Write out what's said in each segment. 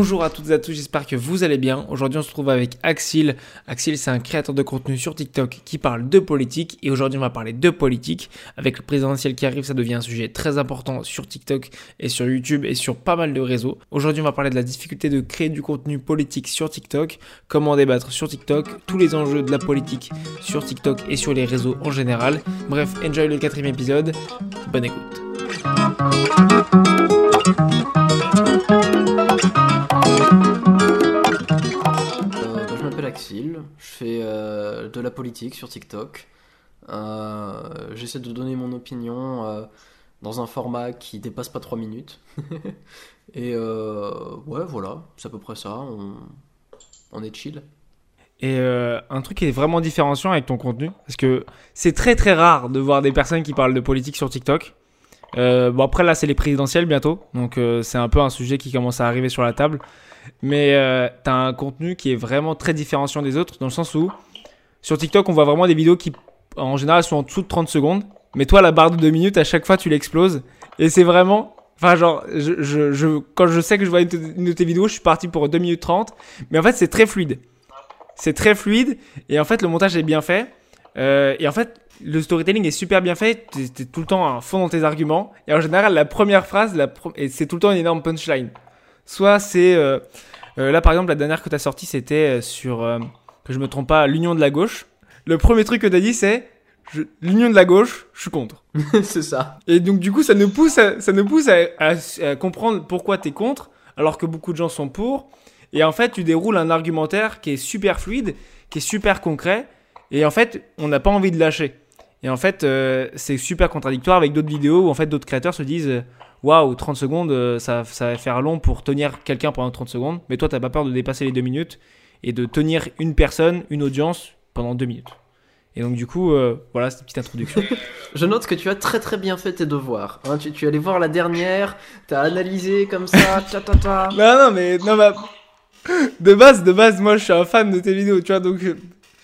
Bonjour à toutes et à tous, j'espère que vous allez bien. Aujourd'hui, on se trouve avec Axil. Axil, c'est un créateur de contenu sur TikTok qui parle de politique. Et aujourd'hui, on va parler de politique. Avec le présidentiel qui arrive, ça devient un sujet très important sur TikTok et sur YouTube et sur pas mal de réseaux. Aujourd'hui, on va parler de la difficulté de créer du contenu politique sur TikTok, comment débattre sur TikTok, tous les enjeux de la politique sur TikTok et sur les réseaux en général. Bref, enjoy le quatrième épisode. Bonne écoute. Euh, je m'appelle Axil, je fais euh, de la politique sur TikTok. Euh, J'essaie de donner mon opinion dans un format qui dépasse pas 3 minutes. Et ouais, voilà, c'est à peu près ça. On, est chill. Et un truc qui est vraiment différenciant avec ton contenu, parce que c'est très très rare de voir des personnes qui parlent de politique sur TikTok. Bon après là c'est les présidentielles bientôt, donc c'est un peu un sujet qui commence à arriver sur la table. Mais euh, t'as un contenu qui est vraiment très différenciant des autres, dans le sens où sur TikTok on voit vraiment des vidéos qui en général sont en dessous de 30 secondes. Mais toi la barre de 2 minutes à chaque fois tu l'exploses. Et c'est vraiment... Enfin genre, je, quand je sais que je vois une, de- tes vidéos, je suis parti pour 2 minutes 30. Mais en fait c'est très fluide. C'est très fluide et en fait le montage est bien fait. Euh, et en fait le storytelling est super bien fait. T'es tout le temps à fond dans tes arguments. Et en général la première phrase, la pro- c'est tout le temps une énorme punchline. Soit c'est euh, euh, là par exemple la dernière que t'as sortie c'était euh, sur que je me trompe pas l'union de la gauche. Le premier truc que t'as dit c'est l'union de la gauche, je suis contre. c'est ça. Et donc du coup, ça nous pousse à, ça nous pousse à, à- à comprendre pourquoi t'es contre, alors que beaucoup de gens sont pour. Et en fait, tu déroules un argumentaire qui est super fluide, qui est super concret. Et en fait, on n'a pas envie de lâcher. Et en fait, euh, c'est super contradictoire avec d'autres vidéos où en fait d'autres créateurs se disent Waouh, 30 secondes, euh, ça, ça va faire long pour tenir quelqu'un pendant 30 secondes. Mais toi, t'as pas peur de dépasser les deux minutes et de tenir une personne, une audience pendant deux minutes. Et donc, du coup, euh, voilà, cette petite introduction. Je note que tu as très très bien fait tes devoirs. hein. tu, tu es allé voir la dernière, t'as analysé comme ça, ta ta ta. Non, non, mais non, bah, de base, de base, moi, je suis un fan de tes vidéos, tu vois, donc euh,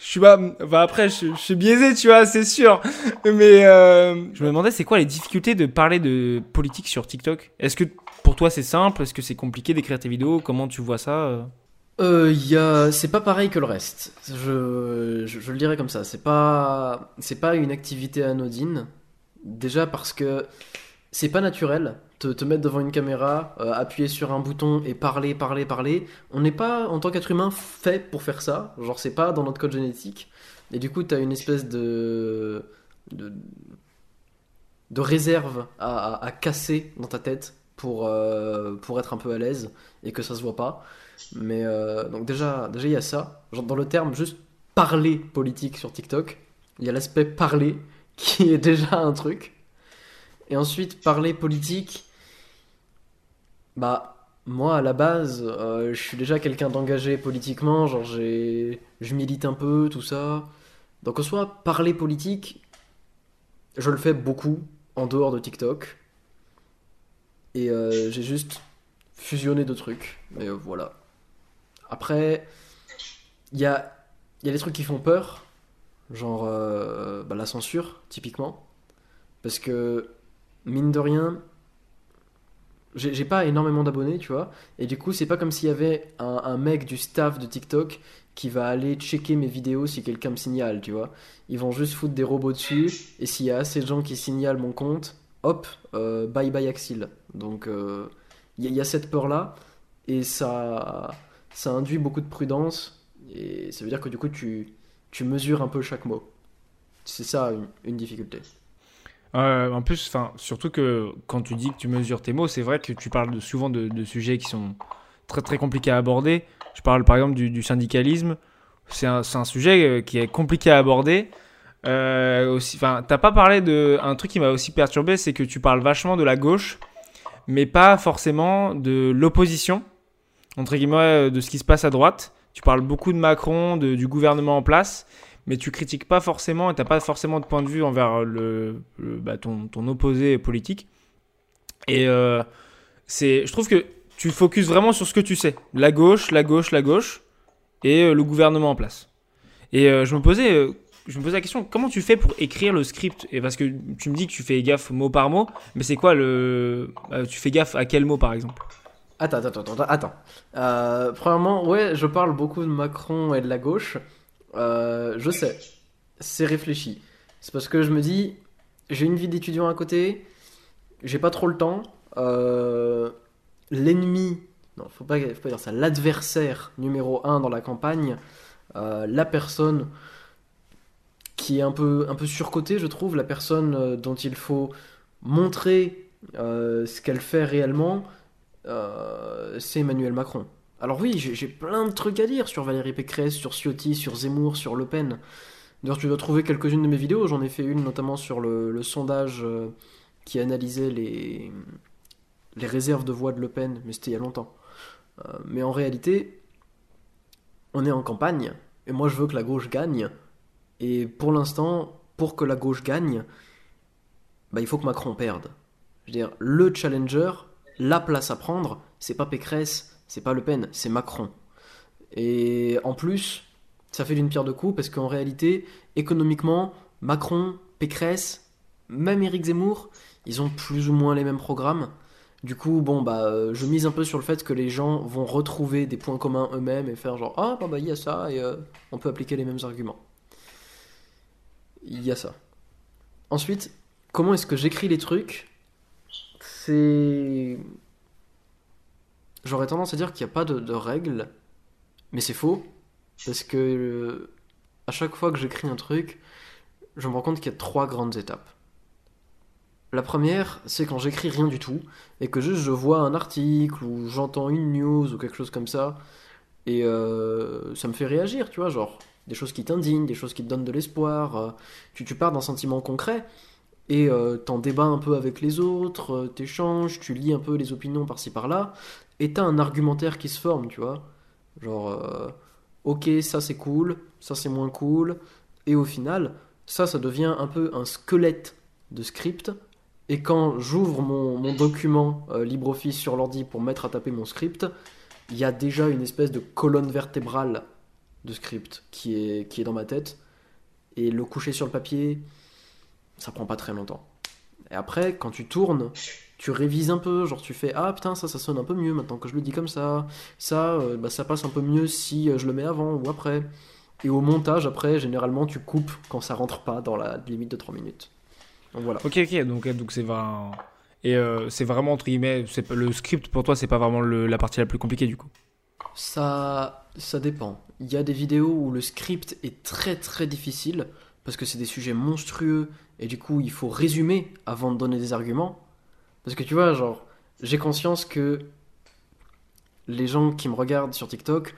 je suis pas, enfin après, je, je suis biaisé, tu vois, c'est sûr. Mais euh, je me demandais, c'est quoi les difficultés de parler de politique sur TikTok? Est-ce que pour toi c'est simple? Est-ce que c'est compliqué d'écrire tes vidéos? Comment tu vois ça euh? Euh, y a... C'est pas pareil que le reste. Je, je, je le dirais comme ça. C'est pas, c'est pas une activité anodine. Déjà parce que c'est pas naturel. Te, te mettre devant une caméra, euh, appuyer sur un bouton et parler, parler, parler. On n'est pas, en tant qu'être humain, fait pour faire ça. Genre, c'est pas dans notre code génétique. Et du coup, t'as une espèce de. de, de réserve à, à- à casser dans ta tête pour, euh, pour être un peu à l'aise et que ça se voit pas. Mais euh, donc déjà, déjà il y a ça. Genre dans le terme juste parler politique sur TikTok, il y a l'aspect parler qui est déjà un truc. Et ensuite parler politique, bah moi à la base, euh, je suis déjà quelqu'un d'engagé politiquement. Genre j'ai, je milite un peu tout ça. Donc en soi parler politique, je le fais beaucoup en dehors de TikTok. Et euh, j'ai juste fusionné deux trucs. Mais euh, voilà. Après, il y a, il y a des trucs qui font peur, genre bah, la censure, typiquement. Parce que, mine de rien, j'ai pas énormément d'abonnés, tu vois. Et du coup, c'est pas comme s'il y avait un, mec du staff de TikTok qui va aller checker mes vidéos si quelqu'un me signale, tu vois. Ils vont juste foutre des robots dessus, et s'il y a assez de gens qui signalent mon compte, hop, euh, bye bye Axil. Donc, euh, il il y a cette peur-là, et ça, ça induit beaucoup de prudence, et ça veut dire que du coup, tu, tu mesures un peu chaque mot. C'est ça une difficulté. Euh, en plus, surtout que quand tu dis que tu mesures tes mots, c'est vrai que tu parles souvent de, sujets qui sont très très compliqués à aborder. Je parle par exemple du, syndicalisme. C'est un, sujet euh, qui est compliqué à aborder. Euh, t'as pas parlé de un truc qui m'a aussi perturbé, c'est que tu parles vachement de la gauche, mais pas forcément de l'opposition entre guillemets de ce qui se passe à droite. Tu parles beaucoup de Macron, de- du gouvernement en place, mais tu critiques pas forcément et t'as pas forcément de point de vue envers le, le- bah, ton, ton opposé politique. Et euh, je trouve que tu focuses vraiment sur ce que tu sais. La gauche, la gauche, la gauche, et euh, le gouvernement en place. Et euh, je me posais, euh, je me posais la question, comment tu fais pour écrire le script? Et parce que tu me dis que tu fais gaffe mot par mot, mais c'est quoi le, euh, tu fais gaffe à quel mot par exemple? Attends, attends, attends, attends. Euh, premièrement, ouais, je parle beaucoup de Macron et de la gauche. Euh, je sais, c'est réfléchi. C'est parce que je me dis, j'ai une vie d'étudiant à côté, j'ai pas trop le temps. Euh, L'ennemi, non, faut pas, faut pas dire ça, l'adversaire numéro un dans la campagne, euh, la personne qui est un peu, un peu surcotée, je trouve, la personne dont il faut montrer ce qu'elle fait réellement, c'est Emmanuel Macron. Alors oui, j'ai plein de trucs à dire sur Valérie Pécresse, sur Ciotti, sur Zemmour, sur Le Pen. D'ailleurs, tu dois trouver quelques-unes de mes vidéos. J'en ai fait une notamment sur le, le sondage euh, qui analysait les, les réserves de voix de Le Pen, mais c'était il y a longtemps. Euh, mais en réalité, on est en campagne, et moi je veux que la gauche gagne. Et pour l'instant, pour que la gauche gagne, bah, il faut que Macron perde. Je veux dire, le challenger, la place à prendre, c'est pas Pécresse, c'est pas Le Pen, c'est Macron. Et en plus, ça fait d'une pierre deux coups parce qu'en réalité, économiquement, Macron, Pécresse, même Éric Zemmour, ils ont plus ou moins les mêmes programmes. Du coup, bon, bah, euh, je mise un peu sur le fait que les gens vont retrouver des points communs eux-mêmes et faire genre, ah, bah, il y a ça et euh, on peut appliquer les mêmes arguments. Il y a ça. Ensuite, comment est-ce que j'écris les trucs? C'est. J'aurais tendance à dire qu'il n'y a pas de, règles, mais c'est faux. Parce que euh, à chaque fois que j'écris un truc, je me rends compte qu'il y a trois grandes étapes. La première, c'est quand j'écris rien du tout, et que juste je vois un article, ou j'entends une news, ou quelque chose comme ça, et euh, ça me fait réagir, tu vois, genre des choses qui t'indignent, des choses qui te donnent de l'espoir, euh, tu, pars d'un sentiment concret, et t'en débats un peu avec les autres, t'échanges, tu lis un peu les opinions par-ci par-là, et t'as un argumentaire qui se forme, tu vois. Genre, euh, ok, ça c'est cool, ça c'est moins cool, et au final, ça, ça devient un peu un squelette de script, et quand j'ouvre mon, document euh, LibreOffice sur l'ordi pour mettre à taper mon script, il y a déjà une espèce de colonne vertébrale de script qui est, qui est dans ma tête, et le coucher sur le papier, ça prend pas très longtemps. Et après, quand tu tournes, tu révises un peu, genre tu fais ah putain ça ça sonne un peu mieux maintenant que je le dis comme ça, ça euh, bah, ça passe un peu mieux si euh, je le mets avant ou après. Et au montage après, généralement tu coupes quand ça rentre pas dans la limite de 3 minutes. Donc voilà. Ok, ok, donc donc c'est vraiment et euh, c'est vraiment entre guillemets, c'est le script pour toi c'est pas vraiment le- la partie la plus compliquée du coup? Ça, ça dépend. Il y a des vidéos où le script est très très difficile parce que c'est des sujets monstrueux et du coup il faut résumer avant de donner des arguments. Parce que tu vois, genre, j'ai conscience que les gens qui me regardent sur TikTok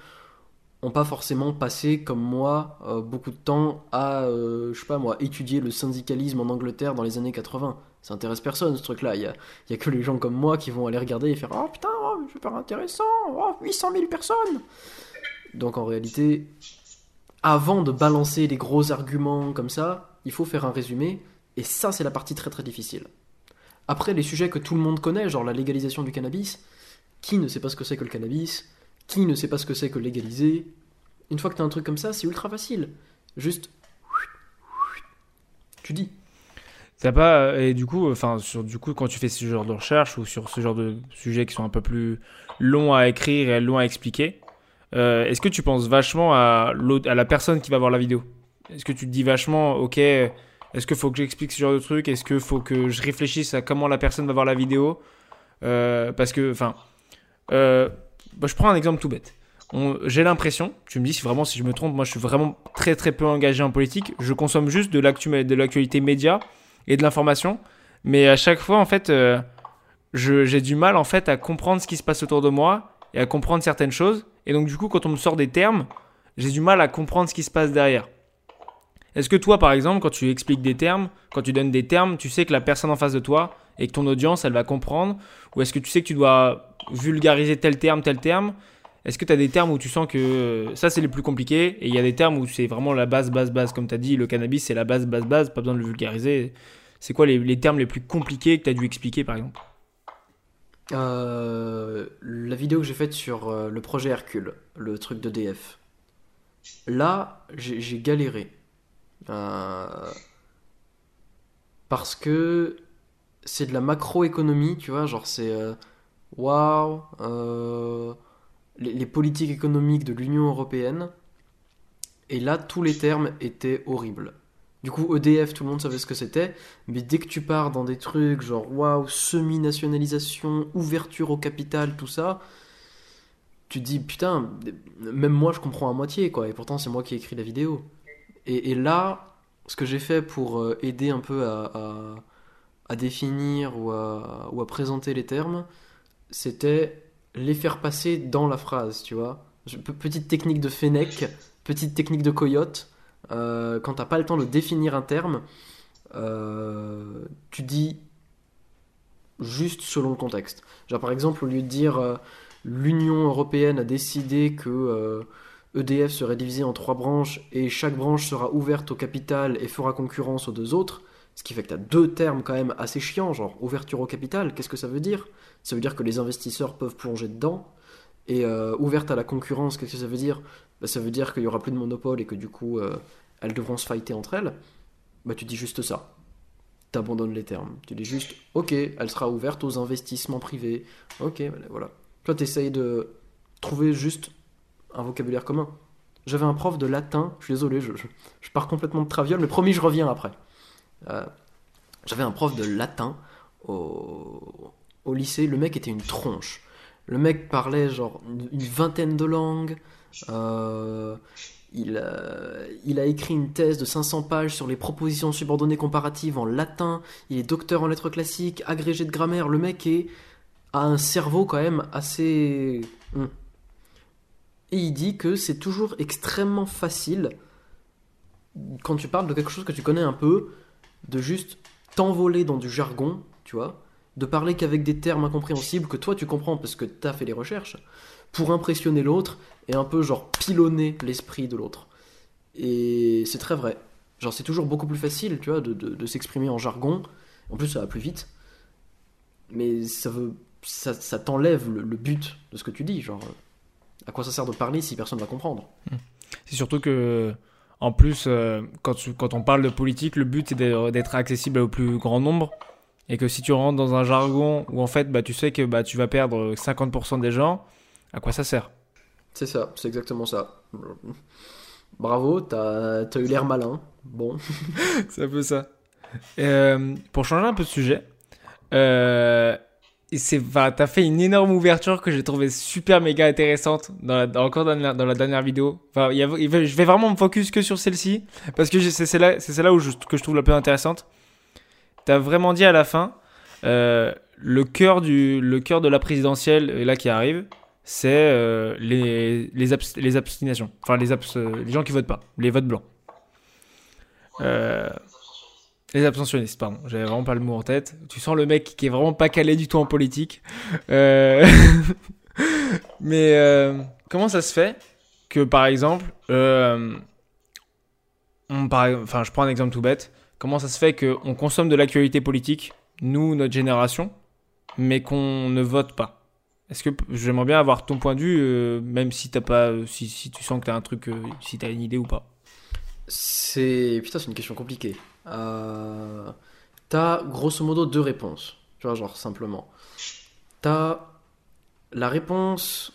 ont pas forcément passé comme moi euh, beaucoup de temps à, euh, je sais pas moi, étudier le syndicalisme en Angleterre dans les années 80. Ça intéresse personne ce truc-là. Il y a, que les gens comme moi qui vont aller regarder et faire Oh putain, oh, super intéressant, oh, 800 000 personnes. Donc en réalité, avant de balancer des gros arguments comme ça, il faut faire un résumé. Et ça, c'est la partie très très difficile. Après, les sujets que tout le monde connaît, genre la légalisation du cannabis, qui ne sait pas ce que c'est que le cannabis Qui ne sait pas ce que c'est que légaliser Une fois que tu as un truc comme ça, c'est ultra facile. Juste. Tu dis. T'as pas euh, et du coup enfin sur du coup quand tu fais ce genre de recherche ou sur ce genre de sujets qui sont un peu plus longs à écrire et longs à expliquer, euh, est-ce que tu penses vachement à à la personne qui va voir la vidéo? Est-ce que tu te dis vachement ok est-ce qu'il faut que j'explique ce genre de truc? Est-ce qu'il faut que je réfléchisse à comment la personne va voir la vidéo? Euh, Parce que enfin euh, bah, je prends un exemple tout bête. J'ai l'impression, tu me dis si vraiment si je me trompe, moi je suis vraiment très très peu engagé en politique. Je consomme juste de l'actu- de l'actualité média et de l'information, mais à chaque fois en fait, euh, j'ai du mal en fait à comprendre ce qui se passe autour de moi et à comprendre certaines choses. Et donc du coup, quand on me sort des termes, j'ai du mal à comprendre ce qui se passe derrière. Est-ce que toi, par exemple, quand tu expliques des termes, quand tu donnes des termes, tu sais que la personne en face de toi et que ton audience, elle va comprendre Ou est-ce que tu sais que tu dois vulgariser tel terme, tel terme? Est-ce que tu as des termes où tu sens que euh, ça, c'est les plus compliqués et il y a des termes où c'est vraiment la base, base, base Comme tu as dit, le cannabis, c'est la base, base, base, pas besoin de le vulgariser. C'est quoi les, termes les plus compliqués que tu as dû expliquer, par exemple? Euh, la vidéo que j'ai faite sur euh, le projet Hercule, le truc d'EDF. Là, j'ai j'ai galéré. Euh, parce que c'est de la macroéconomie, tu vois, genre c'est euh, waouh, euh, les, les politiques économiques de l'Union européenne. Et là, tous les termes étaient horribles. Du coup, EDF, tout le monde savait ce que c'était, mais dès que tu pars dans des trucs genre waouh, semi-nationalisation, ouverture au capital, tout ça, tu te dis putain, même moi je comprends à moitié quoi, et pourtant c'est moi qui ai écrit la vidéo. Et, là, ce que j'ai fait pour euh, aider un peu à, définir ou à, présenter les termes, c'était les faire passer dans la phrase, tu vois. Petite technique de Fennec, petite technique de coyote. euh, quand t'as pas le temps de définir un terme, euh, tu dis juste selon le contexte. Genre par exemple, au lieu de dire euh, l'Union européenne a décidé que EDF serait divisé en trois branches et chaque branche sera ouverte au capital et fera concurrence aux deux autres, ce qui fait que tu as deux termes quand même assez chiants, genre ouverture au capital, qu'est-ce que ça veut dire? Ça veut dire que les investisseurs peuvent plonger dedans. Et euh, ouverte à la concurrence, qu'est-ce que ça veut dire? Bah, Ça veut dire qu'il y aura plus de monopole et que du coup, euh, elles devront se fighter entre elles. Bah, tu dis juste ça. T'abandonnes les termes. Tu dis juste, ok, elle sera ouverte aux investissements privés. Ok, voilà. Toi, t'essayes de trouver juste un vocabulaire commun. J'avais un prof de latin, je suis désolé, je, pars complètement de traviole, mais promis, je reviens après. Euh, J'avais un prof de latin au, lycée, le mec était une tronche. Le mec parlait genre une, vingtaine de langues. euh, il, a, il a écrit une thèse de 500 pages sur les propositions subordonnées comparatives en latin. Il est docteur en lettres classiques, agrégé de grammaire. Le mec est, a un cerveau quand même assez... Hum. Et il dit que c'est toujours extrêmement facile, quand tu parles de quelque chose que tu connais un peu, de juste t'envoler dans du jargon, tu vois, de parler qu'avec des termes incompréhensibles que toi tu comprends parce que t'as fait les recherches, pour impressionner l'autre et un peu genre pilonner l'esprit de l'autre. Et c'est très vrai. Genre c'est toujours beaucoup plus facile, tu vois, de, s'exprimer en jargon. En plus ça va plus vite. Mais ça veut, ça, ça t'enlève le, le but de ce que tu dis. Genre, à quoi ça sert de parler si personne va comprendre C'est surtout que, en plus, euh, quand, tu- quand on parle de politique, le but c'est d'être accessible au plus grand nombre. Et que si tu rentres dans un jargon où en fait bah, tu sais que bah, tu vas perdre 50% des gens, à quoi ça sert? C'est ça, c'est exactement ça. Bravo, t'as as eu l'air malin. Bon. C'est un peu ça. Euh, pour changer un peu de sujet, euh, c'est, t'as fait une énorme ouverture que j'ai trouvé super méga intéressante dans la, encore dans la, dernière vidéo. Je vais vraiment me focus que sur celle-ci parce que c'est celle-là, que je trouve la plus intéressante. T'as vraiment dit à la fin, euh, le cœur du, le cœur de la présidentielle euh, là qui arrive, c'est euh, les, les, abs- abstinations, enfin les, les gens qui votent pas, les votes blancs. Euh, les abstentionnistes, pardon. J'avais vraiment pas le mot en tête. Tu sens le mec qui est vraiment pas calé du tout en politique. Euh, Mais euh, comment ça se fait que, par exemple, euh, par- enfin, je prends un exemple tout bête. Comment ça se fait qu'on consomme de l'actualité politique, nous, notre génération, mais qu'on ne vote pas? Est-ce que j'aimerais bien avoir ton point de vue, même si pas, si, tu sens que t'as un truc, si t'as une idée ou pas. C'est. Putain, c'est une question compliquée. Euh, T'as grosso modo deux réponses. Tu vois, genre simplement. T'as la réponse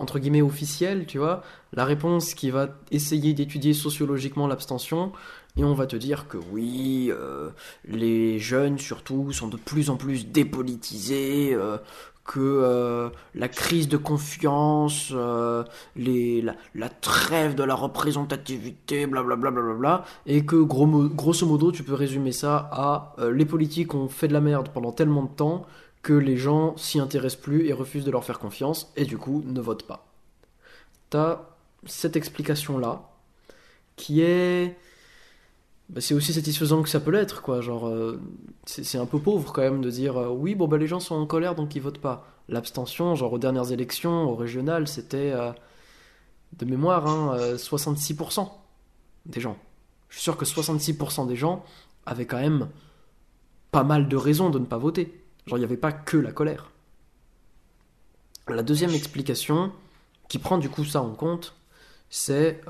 entre guillemets officielle, tu vois, la réponse qui va essayer d'étudier sociologiquement l'abstention, et on va te dire que oui, euh, les jeunes surtout sont de plus en plus dépolitisés, euh, que euh, la crise de confiance, euh, les, la, trêve de la représentativité, blablabla, blablabla, et que gros grosso modo tu peux résumer ça à euh, les politiques ont fait de la merde pendant tellement de temps que les gens s'y intéressent plus et refusent de leur faire confiance, et du coup ne votent pas. T'as cette explication-là, qui est... bah, c'est aussi satisfaisant que ça peut l'être, quoi. Genre, euh, c'est un peu pauvre quand même de dire euh, oui, bon, bah les gens sont en colère donc ils votent pas. L'abstention, genre aux dernières élections, au régional, c'était euh, de mémoire hein, euh, 66% des gens. Je suis sûr que 66% des gens avaient quand même pas mal de raisons de ne pas voter. Genre, il n'y avait pas que la colère. La deuxième explication, qui prend du coup ça en compte, c'est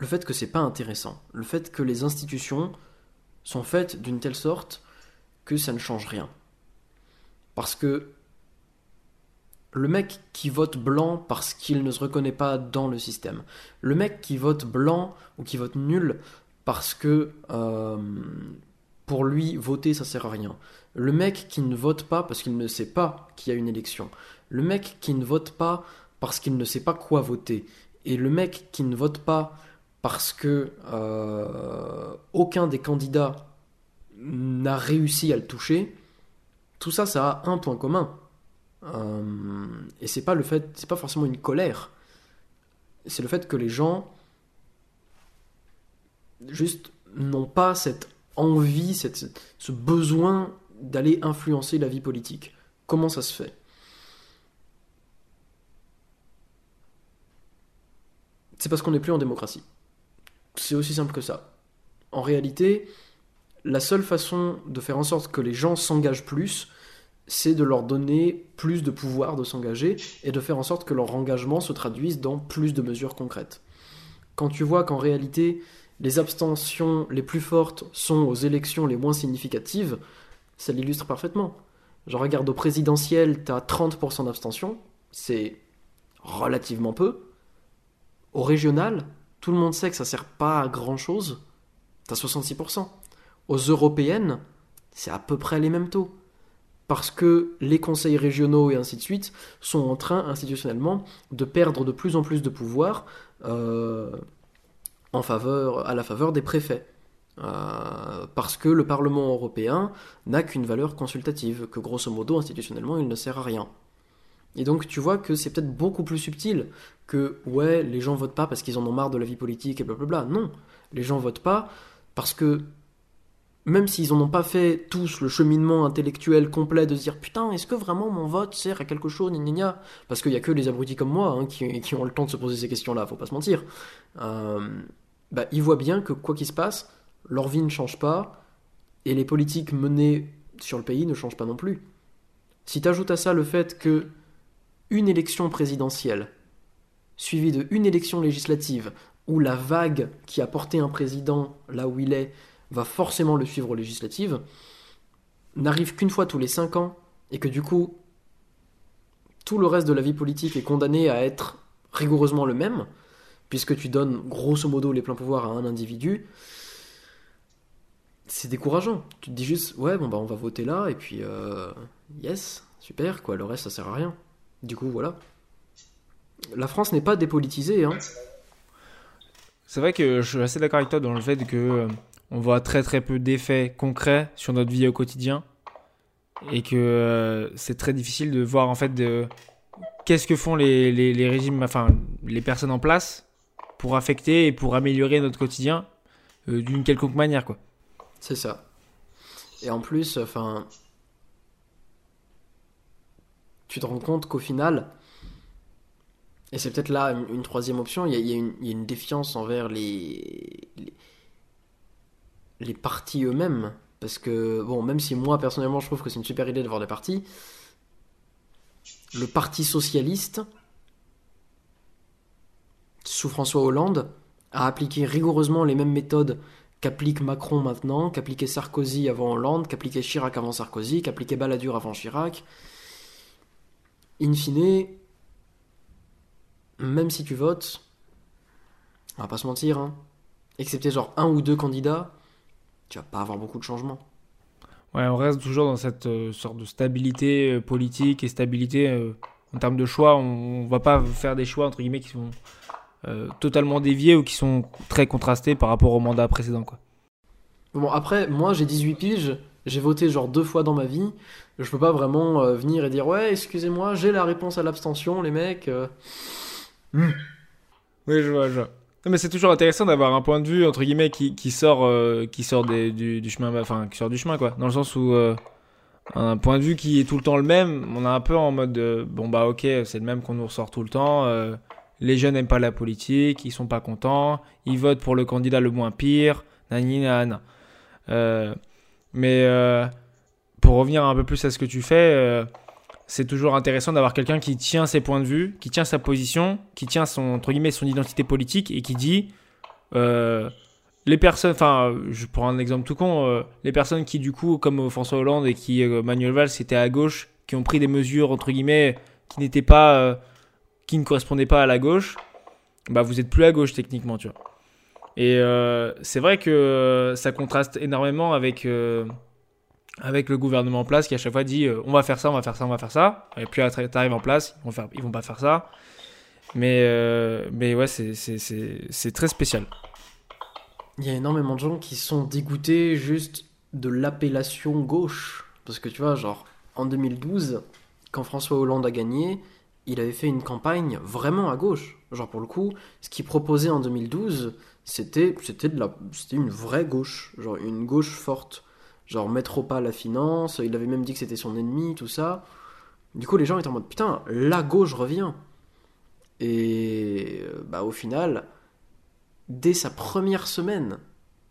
le fait que c'est pas intéressant. Le fait que les institutions sont faites d'une telle sorte que ça ne change rien. Parce que le mec qui vote blanc parce qu'il ne se reconnaît pas dans le système, le mec qui vote blanc ou qui vote nul parce que euh, pour lui voter ça sert à rien, le mec qui ne vote pas parce qu'il ne sait pas qu'il y a une élection, le mec qui ne vote pas parce qu'il ne sait pas quoi voter, et le mec qui ne vote pas parce que euh, aucun des candidats n'a réussi à le toucher, tout ça, ça a un point commun. Euh, et c'est pas le fait, c'est pas forcément une colère. C'est le fait que les gens juste n'ont pas cette envie, cette, ce besoin d'aller influencer la vie politique. Comment ça se fait? C'est parce qu'on n'est plus en démocratie. C'est aussi simple que ça. En réalité, la seule façon de faire en sorte que les gens s'engagent plus, c'est de leur donner plus de pouvoir de s'engager et de faire en sorte que leur engagement se traduise dans plus de mesures concrètes. Quand tu vois qu'en réalité, les abstentions les plus fortes sont aux élections les moins significatives, ça l'illustre parfaitement. Je regarde au présidentiel, tu as 30% d'abstention, c'est relativement peu. Au régional, tout le monde sait que ça sert pas à grand chose, tu as 66%. Aux européennes, c'est à peu près les mêmes taux. Parce que les conseils régionaux et ainsi de suite sont en train institutionnellement de perdre de plus en plus de pouvoir euh, en faveur, à la faveur des préfets. Euh, parce que le Parlement européen n'a qu'une valeur consultative, que grosso modo, institutionnellement, il ne sert à rien. Et donc tu vois que c'est peut-être beaucoup plus subtil que ouais, les gens votent pas parce qu'ils en ont marre de la vie politique et blablabla. Non, les gens votent pas parce que même s'ils n'en ont pas fait tous le cheminement intellectuel complet de se dire putain, est-ce que vraiment mon vote sert à quelque chose, gna Parce qu'il n'y a que les abrutis comme moi hein, qui, ont le temps de se poser ces questions-là, faut pas se mentir. Euh, bah, ils voient bien que quoi qu'il se passe, leur vie ne change pas et les politiques menées sur le pays ne changent pas non plus. Si tu ajoutes à ça le fait que une élection présidentielle suivie de une élection législative où la vague qui a porté un président là où il est va forcément le suivre aux législatives, n'arrive qu'une fois tous les cinq ans, et que du coup, tout le reste de la vie politique est condamné à être rigoureusement le même, puisque tu donnes grosso modo les pleins pouvoirs à un individu, c'est décourageant. Tu te dis juste, ouais, bon bah on va voter là, et puis euh, yes, super, quoi, le reste ça sert à rien. Du coup, voilà. La France n'est pas dépolitisée, hein. C'est vrai que je suis assez d'accord avec toi dans le fait que euh, on voit très très peu d'effets concrets sur notre vie au quotidien et que euh, c'est très difficile de voir en fait de qu'est-ce que font les, les, régimes, enfin les personnes en place pour affecter et pour améliorer notre quotidien euh, d'une quelconque manière quoi. C'est ça. Et en plus, enfin, tu te rends compte qu'au final, et c'est peut-être là une, troisième option, il y, a, une défiance envers les partis eux-mêmes. Parce que, bon, même si moi personnellement je trouve que c'est une super idée d'avoir des partis, le Parti socialiste, sous François Hollande, a appliqué rigoureusement les mêmes méthodes qu'applique Macron maintenant, qu'appliquait Sarkozy avant Hollande, qu'appliquait Chirac avant Sarkozy, qu'appliquait Balladur avant Chirac. In fine, même si tu votes, on va pas se mentir, hein, excepté genre un ou deux candidats, tu vas pas avoir beaucoup de changements. Ouais, on reste toujours dans cette euh, sorte de stabilité euh, politique et stabilité euh, en termes de choix. On, ne va pas faire des choix entre guillemets qui sont totalement déviés ou qui sont très contrastés par rapport au mandat précédent. Quoi. Bon, après, moi j'ai 18 piges, j'ai voté genre deux fois dans ma vie. Je peux pas vraiment venir et dire ouais, excusez-moi, j'ai la réponse à l'abstention, les mecs. Oui, je vois, je vois mais c'est toujours intéressant d'avoir un point de vue entre guillemets qui, qui sort euh, qui sort des, du, chemin enfin qui sort du chemin quoi dans le sens où euh, un point de vue qui est tout le temps le même on est un peu en mode bon bah ok c'est le même qu'on nous ressort tout le temps euh, les jeunes n'aiment pas la politique ils sont pas contents ils votent pour le candidat le moins pire nani nana mais pour revenir un peu plus à ce que tu fais c'est toujours intéressant d'avoir quelqu'un qui tient ses points de vue, qui tient sa position, qui tient son, entre guillemets, son identité politique et qui dit euh, les personnes, enfin, je prends un exemple tout con, euh, les personnes qui, du coup, comme François Hollande et qui, euh, Manuel Valls, étaient à gauche, qui ont pris des mesures, entre guillemets, qui n'étaient pas, euh, qui ne correspondaient pas à la gauche, bah, vous êtes plus à gauche, techniquement, tu vois. Et euh, c'est vrai que ça contraste énormément avec, euh, avec le gouvernement en place qui, à chaque fois, dit euh, on va faire ça, on va faire ça, on va faire ça. Et puis, t'arrives en place, ils vont, faire, vont pas faire ça. Mais, euh, mais ouais, c'est très spécial. Il y a énormément de gens qui sont dégoûtés juste de l'appellation gauche. Parce que tu vois, genre, en 2012, quand François Hollande a gagné, il avait fait une campagne vraiment à gauche. Genre, pour le coup, ce qu'il proposait en 2012, c'était c'était de la c'était une vraie gauche. Genre, une gauche forte. Genre, mettre pas la finance, il avait même dit que c'était son ennemi, tout ça. Du coup, les gens étaient en mode, putain, la gauche revient. Et bah, au final, dès sa première semaine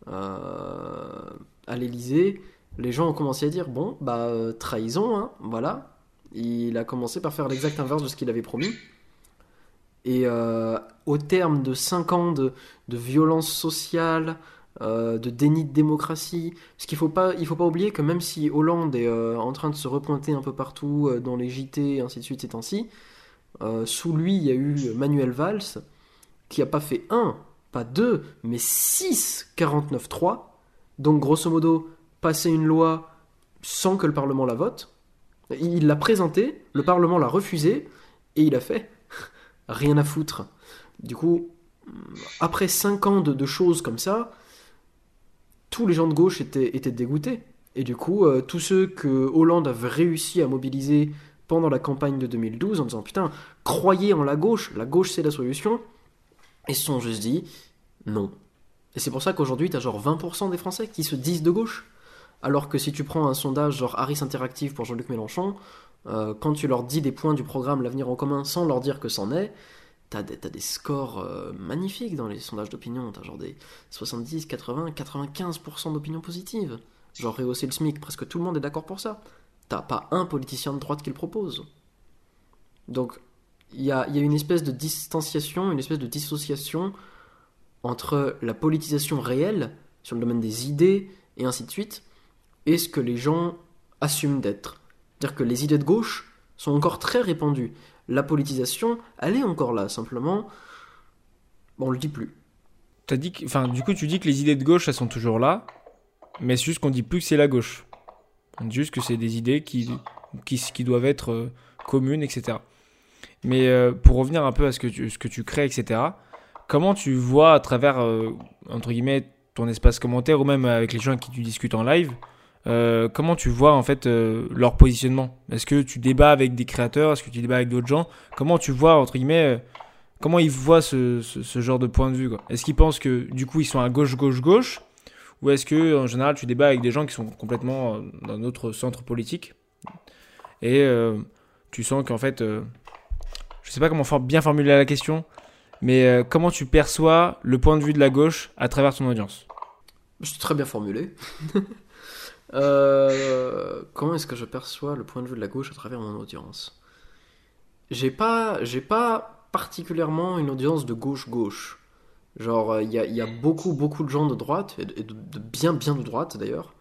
euh, à l'Élysée, les gens ont commencé à dire bon, bah euh, trahison, hein, voilà. Il a commencé par faire l'exact inverse de ce qu'il avait promis. Et euh, au terme de 5 ans de, de violence sociale, euh, de déni de démocratie, parce qu'il faut pas, faut pas oublier que même si Hollande est euh, en train de se repointer un peu partout dans les JT et ainsi de suite ces temps-ci, sous lui il y a eu Manuel Valls qui a pas fait un, pas deux, mais 6 49-3. Donc, grosso modo, passer une loi sans que le Parlement la vote. Il l'a présenté, le Parlement l'a refusé, et il a fait rien à foutre. Du coup, après 5 ans de, choses comme ça, tous les gens de gauche étaient, dégoûtés. Et du coup, euh, tous ceux que Hollande avait réussi à mobiliser pendant la campagne de 2012 en disant putain, croyez en la gauche, la gauche c'est la solution, ils se sont juste dit non. Et c'est pour ça qu'aujourd'hui, t'as genre 20% des Français qui se disent de gauche. Alors que si tu prends un sondage genre Harris Interactive pour Jean-Luc Mélenchon, euh, quand tu leur dis des points du programme L'avenir en commun sans leur dire que c'en est, t'as des, des scores euh, magnifiques dans les sondages d'opinion. T'as genre des 70, 80, 95% d'opinion positive. Genre rehausser le SMIC, presque tout le monde est d'accord pour ça. T'as pas un politicien de droite qui le propose. Donc, il y a une espèce de distanciation, une espèce de dissociation entre la politisation réelle sur le domaine des idées et ainsi de suite, et ce que les gens assument d'être. C'est-à-dire que les idées de gauche sont encore très répandues. La politisation, elle est encore là, simplement, bon, on le dit plus. T'as dit que, enfin, du coup, tu dis que les idées de gauche, elles sont toujours là, mais c'est juste qu'on dit plus que c'est la gauche. On dit juste que c'est des idées qui doivent être euh, communes, etc. Mais euh, pour revenir un peu à ce que tu, ce que tu crées, etc., comment tu vois à travers, euh, entre guillemets, ton espace commentaire ou même avec les gens avec qui tu discutes en live, euh, comment tu vois en fait euh, leur positionnement? Est-ce que tu débats avec des créateurs? Est-ce que tu débats avec d'autres gens? Comment tu vois, entre guillemets, euh, comment ils voient ce, ce, genre de point de vue Est-ce qu'ils pensent que du coup ils sont à gauche, gauche, gauche? Ou est-ce que en général tu débats avec des gens qui sont complètement dans un autre centre politique? Et tu sens qu'en fait, je sais pas comment bien formuler la question, mais comment tu perçois le point de vue de la gauche à travers ton audience? C'est très bien formulé. Euh, comment est-ce que je perçois le point de vue de la gauche à travers mon audience? J'ai pas, j'ai pas particulièrement une audience de gauche-gauche. Genre, il y a, beaucoup, beaucoup de gens de droite, et de, bien, bien de droite d'ailleurs,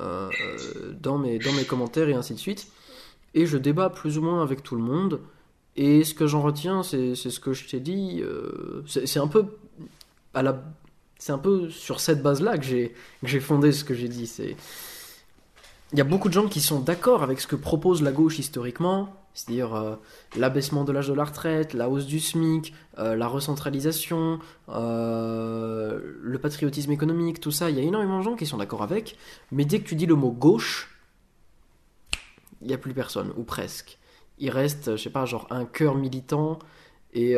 euh, euh, dans, mes, dans mes commentaires et ainsi de suite. Et je débat plus ou moins avec tout le monde. Et ce que j'en retiens, c'est ce que je t'ai dit. c'est un peu à la c'est un peu sur cette base-là que j'ai que j'ai fondé ce que j'ai dit. C'est il y a beaucoup de gens qui sont d'accord avec ce que propose la gauche historiquement, c'est-à-dire euh, l'abaissement de l'âge de la retraite, la hausse du SMIC, euh, la recentralisation, euh, le patriotisme économique, tout ça. Il y a énormément de gens qui sont d'accord avec, mais dès que tu dis le mot gauche, il n'y a plus personne, ou presque. Il reste, je sais pas, genre un cœur militant et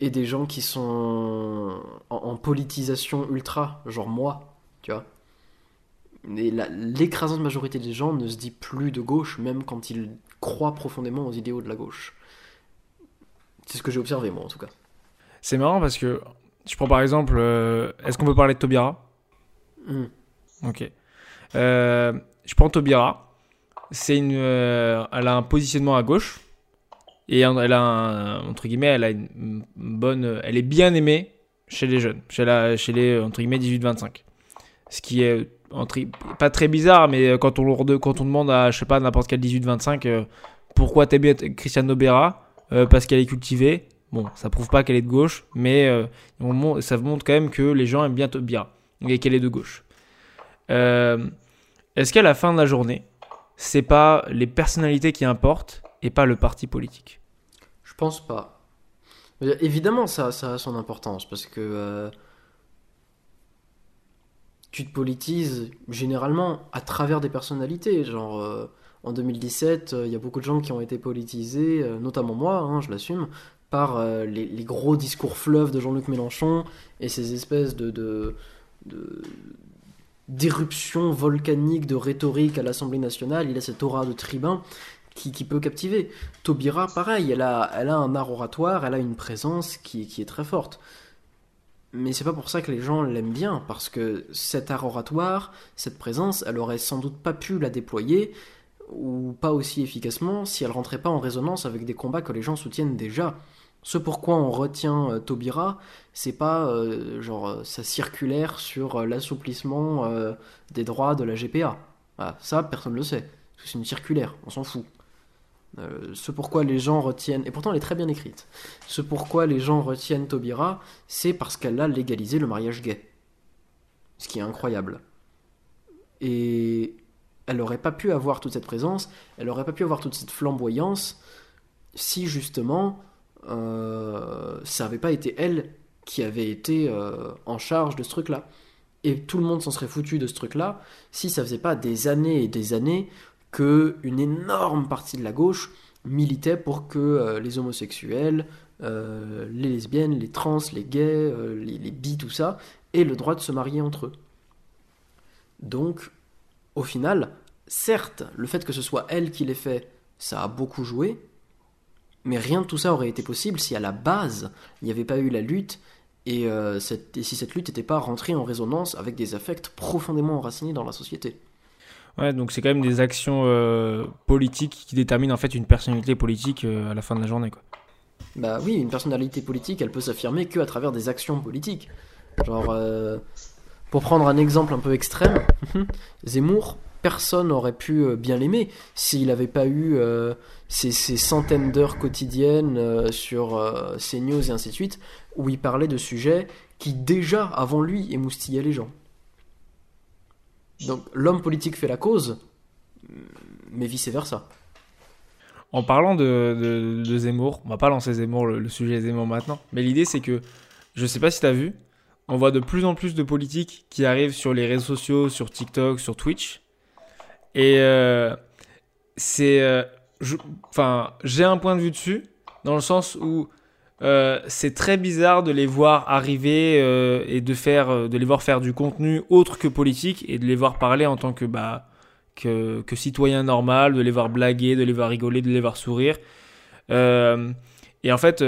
et des gens qui sont en politisation ultra, genre moi, tu vois. L'écrasante majorité des gens ne se dit plus de gauche, même quand ils croient profondément aux idéaux de la gauche. C'est ce que j'ai observé, moi, en tout cas. C'est marrant parce que je prends par exemple, euh, est-ce qu'on peut parler de Tobira Hmm. Ok. Euh, je prends Tobira. C'est une, euh, elle a un positionnement à gauche et elle a un, entre guillemets, elle a une bonne, elle est bien aimée chez les jeunes, chez, la, chez les entre guillemets 18-25. Ce qui est pas très bizarre, mais quand on, quand on demande à, je sais pas, n'importe quel 18-25, euh, pourquoi t'aimes bien Christiane Bera euh, Parce qu'elle est cultivée. Bon, ça prouve pas qu'elle est de gauche, mais euh, ça montre quand même que les gens aiment bien Taubira et qu'elle est de gauche. Est-ce qu'à la fin de la journée, c'est pas les personnalités qui importent et pas le parti politique? Je pense pas. Évidemment, ça, ça a son importance parce que tu te politises généralement à travers des personnalités. Genre, euh, en 2017, euh, il y a beaucoup de gens qui ont été politisés, euh, notamment moi, hein, je l'assume, par les, gros discours fleuves de Jean-Luc Mélenchon et ces espèces de, de, d'éruption volcanique de rhétorique à l'Assemblée nationale. Il a cette aura de tribun qui, peut captiver. Taubira, pareil, elle a, un art oratoire, elle a une présence qui est très forte. Mais c'est pas pour ça que les gens l'aiment bien, parce que cet art oratoire, cette présence, elle aurait sans doute pas pu la déployer, ou pas aussi efficacement, si elle rentrait pas en résonance avec des combats que les gens soutiennent déjà. Ce pourquoi on retient euh, Taubira, c'est pas euh, genre euh, sa circulaire sur l'assouplissement des droits de la GPA. Ah, ça, personne ne le sait. C'est une circulaire, on s'en fout. Euh, ce pourquoi les gens retiennent, et pourtant elle est très bien écrite, ce pourquoi les gens retiennent Taubira, c'est parce qu'elle a légalisé le mariage gay. Ce qui est incroyable. Et elle n'aurait pas pu avoir toute cette présence, elle n'aurait pas pu avoir toute cette flamboyance si justement euh, ça n'avait pas été elle qui avait été euh, en charge de ce truc-là. Et tout le monde s'en serait foutu de ce truc-là si ça faisait pas des années et des années que une énorme partie de la gauche militait pour que euh, les homosexuels, euh, les lesbiennes, les trans, les gays, euh, les, les bis, tout ça, aient le droit de se marier entre eux. Donc, au final, certes, le fait que ce soit elle qui l'ait fait, ça a beaucoup joué, mais rien de tout ça aurait été possible si à la base, il n'y avait pas eu la lutte et, et si cette lutte n'était pas rentrée en résonance avec des affects profondément enracinés dans la société. Ouais, donc c'est quand même des actions euh, politiques qui déterminent en fait une personnalité politique euh, à la fin de la journée. Quoi. Bah oui, une personnalité politique, elle peut s'affirmer qu'à travers des actions politiques. Genre, euh, pour prendre un exemple un peu extrême, Zemmour, personne n'aurait pu bien l'aimer s'il n'avait pas eu ces, ces, centaines d'heures quotidiennes sur CNews et ainsi de suite, où il parlait de sujets qui déjà, avant lui, émoustillaient les gens. Donc l'homme politique fait la cause, mais vice-versa. En parlant de, Zemmour, on va pas lancer Zemmour, le, sujet Zemmour maintenant, mais l'idée c'est que, je sais pas si tu as vu, on voit de plus en plus de politiques qui arrivent sur les réseaux sociaux, sur TikTok, sur Twitch. Et euh, c'est. Euh, enfin, j'ai un point de vue dessus, dans le sens où euh, c'est très bizarre de les voir arriver euh, et de faire, euh, de les voir faire du contenu autre que politique et de les voir parler en tant que bah que, citoyen normal, de les voir blaguer, de les voir rigoler, de les voir sourire. et en fait,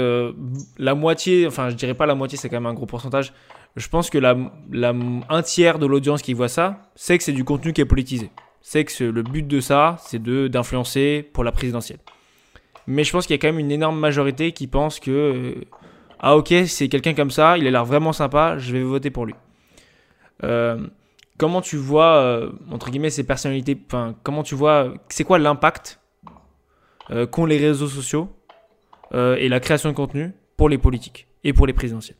la moitié, enfin je dirais pas la moitié, c'est quand même un gros pourcentage. Je pense que la, un tiers de l'audience qui voit ça, c'est que c'est du contenu qui est politisé. C'est que le but de ça, c'est d'influencer pour la présidentielle. Mais je pense qu'il y a quand même une énorme majorité qui pense que euh, ah ok c'est quelqu'un comme ça, il a l'air vraiment sympa, je vais voter pour lui. Euh, comment tu vois euh, entre guillemets ces personnalités, comment tu vois, c'est quoi l'impact qu'ont les réseaux sociaux et la création de contenu pour les politiques et pour les présidentielles?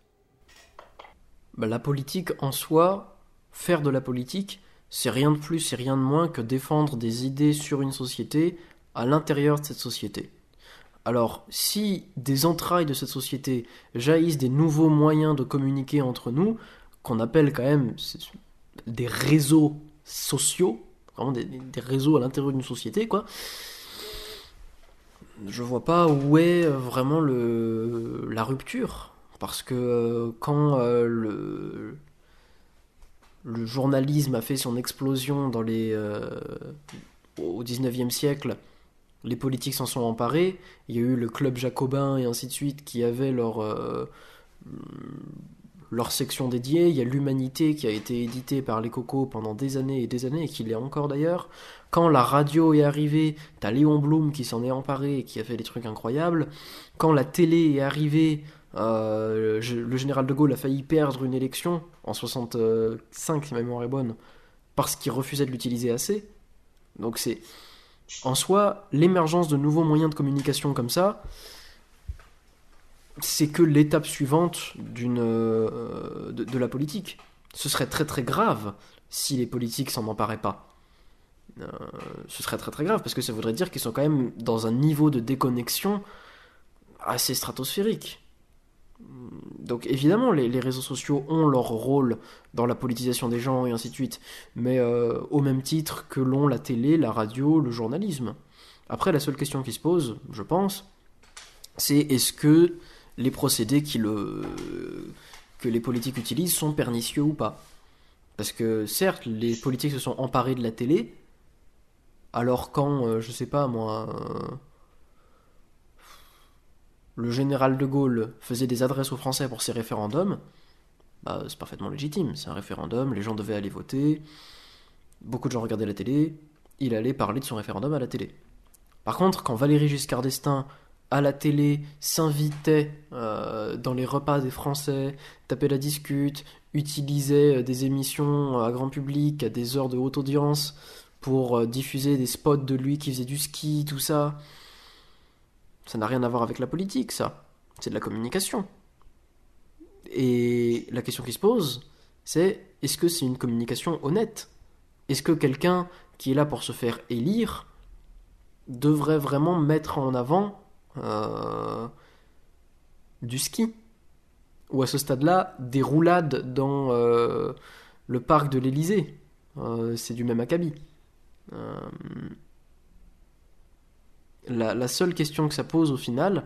Bah, La politique en soi, faire de la politique, c'est rien de plus, c'est rien de moins que défendre des idées sur une société à l'intérieur de cette société. Alors, si des entrailles de cette société jaillissent des nouveaux moyens de communiquer entre nous, qu'on appelle quand même des réseaux sociaux, vraiment des, réseaux à l'intérieur d'une société, quoi, je vois pas où est vraiment le, la rupture. Parce que euh, quand euh, le, journalisme a fait son explosion dans les, euh, au 19e siècle, les politiques s'en sont emparés. Il y a eu le club jacobin et ainsi de suite qui avaient leur, euh, leur section dédiée. Il y a l'Humanité qui a été édité par les Cocos pendant des années et des années et qui l'est encore d'ailleurs. Quand la radio est arrivée, t'as Léon Blum qui s'en est emparé et qui a fait des trucs incroyables. Quand la télé est arrivée, Euh, le général de Gaulle a failli perdre une élection en 65, si ma mémoire est bonne, parce qu'il refusait de l'utiliser assez. Donc c'est en soi l'émergence de nouveaux moyens de communication comme ça, c'est que l'étape suivante euh, de, de la politique. Ce serait très très grave si les politiques s'en emparaient pas. Euh, ce serait très très grave parce que ça voudrait dire qu'ils sont quand même dans un niveau de déconnexion assez stratosphérique. Donc évidemment, les, réseaux sociaux ont leur rôle dans la politisation des gens et ainsi de suite, mais euh, au même titre que l'ont la télé, la radio, le journalisme. Après, la seule question qui se pose, je pense, c'est est-ce que les procédés que les politiques utilisent sont pernicieux ou pas? Parce que certes, les politiques se sont emparés de la télé, alors quand, euh, je sais pas moi, euh, le général de Gaulle faisait des adresses aux Français pour ses référendums, bah, c'est parfaitement légitime. C'est un référendum, les gens devaient aller voter, beaucoup de gens regardaient la télé, il allait parler de son référendum à la télé. Par contre, quand Valéry Giscard d'Estaing, à la télé, s'invitait euh, dans les repas des Français, tapait la discute, utilisait euh, des émissions à grand public, à des heures de haute audience, pour euh, diffuser des spots de lui qui faisait du ski, tout ça. Ça n'a rien à voir avec la politique, ça. C'est de la communication. Et la question qui se pose, c'est est-ce que c'est une communication honnête? Est-ce que quelqu'un qui est là pour se faire élire devrait vraiment mettre en avant euh, du ski? Ou à ce stade-là, des roulades dans euh, le parc de l'Élysée? Euh, C'est du même acabit. La, la seule question que ça pose au final,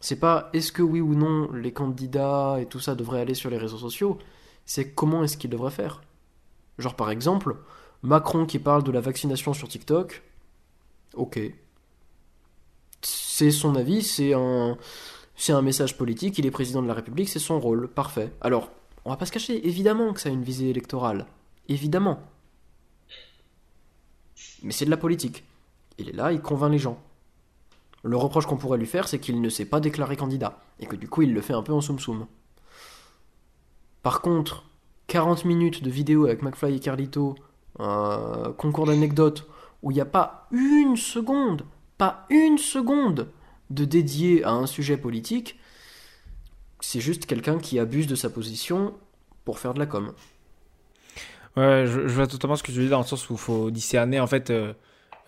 c'est pas est-ce que oui ou non les candidats et tout ça devraient aller sur les réseaux sociaux, c'est comment est-ce qu'ils devraient faire. Genre par exemple, Macron qui parle de la vaccination sur TikTok, ok. C'est son avis, c'est un, c'est un message politique, il est président de la République, c'est son rôle, parfait. Alors, on va pas se cacher, évidemment que ça a une visée électorale, évidemment. Mais c'est de la politique. Il est là, il convainc les gens. Le reproche qu'on pourrait lui faire, c'est qu'il ne s'est pas déclaré candidat, et que du coup il le fait un peu en soum-soum. Par contre, 40 minutes de vidéo avec McFly et Carlito, concours d'anecdotes, où il n'y a pas une seconde, pas une seconde de dédié à un sujet politique, c'est juste quelqu'un qui abuse de sa position pour faire de la com. Ouais, je, je vois totalement ce que tu dis dans le sens où il faut discerner en fait euh,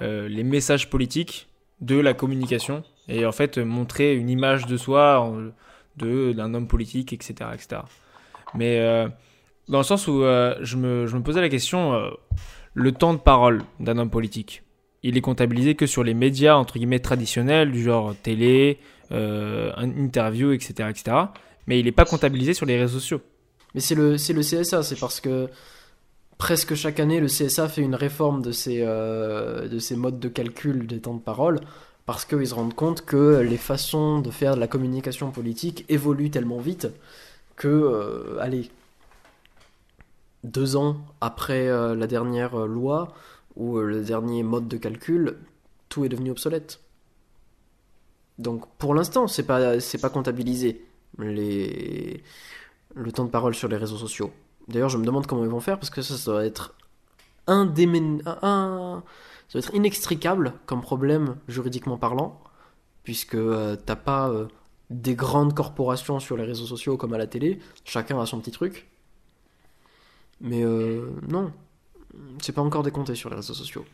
euh, les messages politiques de la communication et en fait montrer une image de soi, de d'un homme politique, etc., etc. Mais euh, dans le sens où euh, je, me, je me posais la question, euh, le temps de parole d'un homme politique, il est comptabilisé que sur les médias entre guillemets traditionnels du genre télé, interview, etc., etc. Mais il n'est pas comptabilisé sur les réseaux sociaux. Mais c'est le, c'est le CSA, c'est parce que presque chaque année, le CSA fait une réforme de ses, euh, modes de calcul des temps de parole, parce qu'ils se rendent compte que les façons de faire de la communication politique évoluent tellement vite que, euh, allez, deux ans après euh, la dernière loi ou le dernier mode de calcul, tout est devenu obsolète. Donc pour l'instant, c'est pas, pas comptabilisé. Les le temps de parole sur les réseaux sociaux. D'ailleurs, je me demande comment ils vont faire parce que ça, doit être indémen... un... ça doit être inextricable comme problème juridiquement parlant, puisque euh, t'as pas euh, des grandes corporations sur les réseaux sociaux comme à la télé, chacun a son petit truc. Mais euh, non, c'est pas encore décompté sur les réseaux sociaux.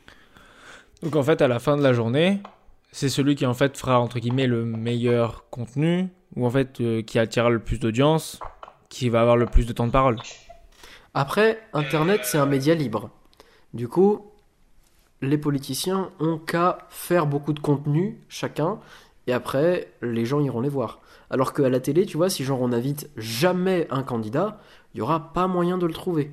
Donc en fait, à la fin de la journée, c'est celui qui en fait fera entre guillemets le meilleur contenu ou en fait qui attirera le plus d'audience, qui va avoir le plus de temps de parole. Après, Internet, c'est un média libre. Du coup, les politiciens ont qu'à faire beaucoup de contenu, chacun, et après, les gens iront les voir. Alors qu'à la télé, tu vois, si genre on invite jamais un candidat, il y aura pas moyen de le trouver.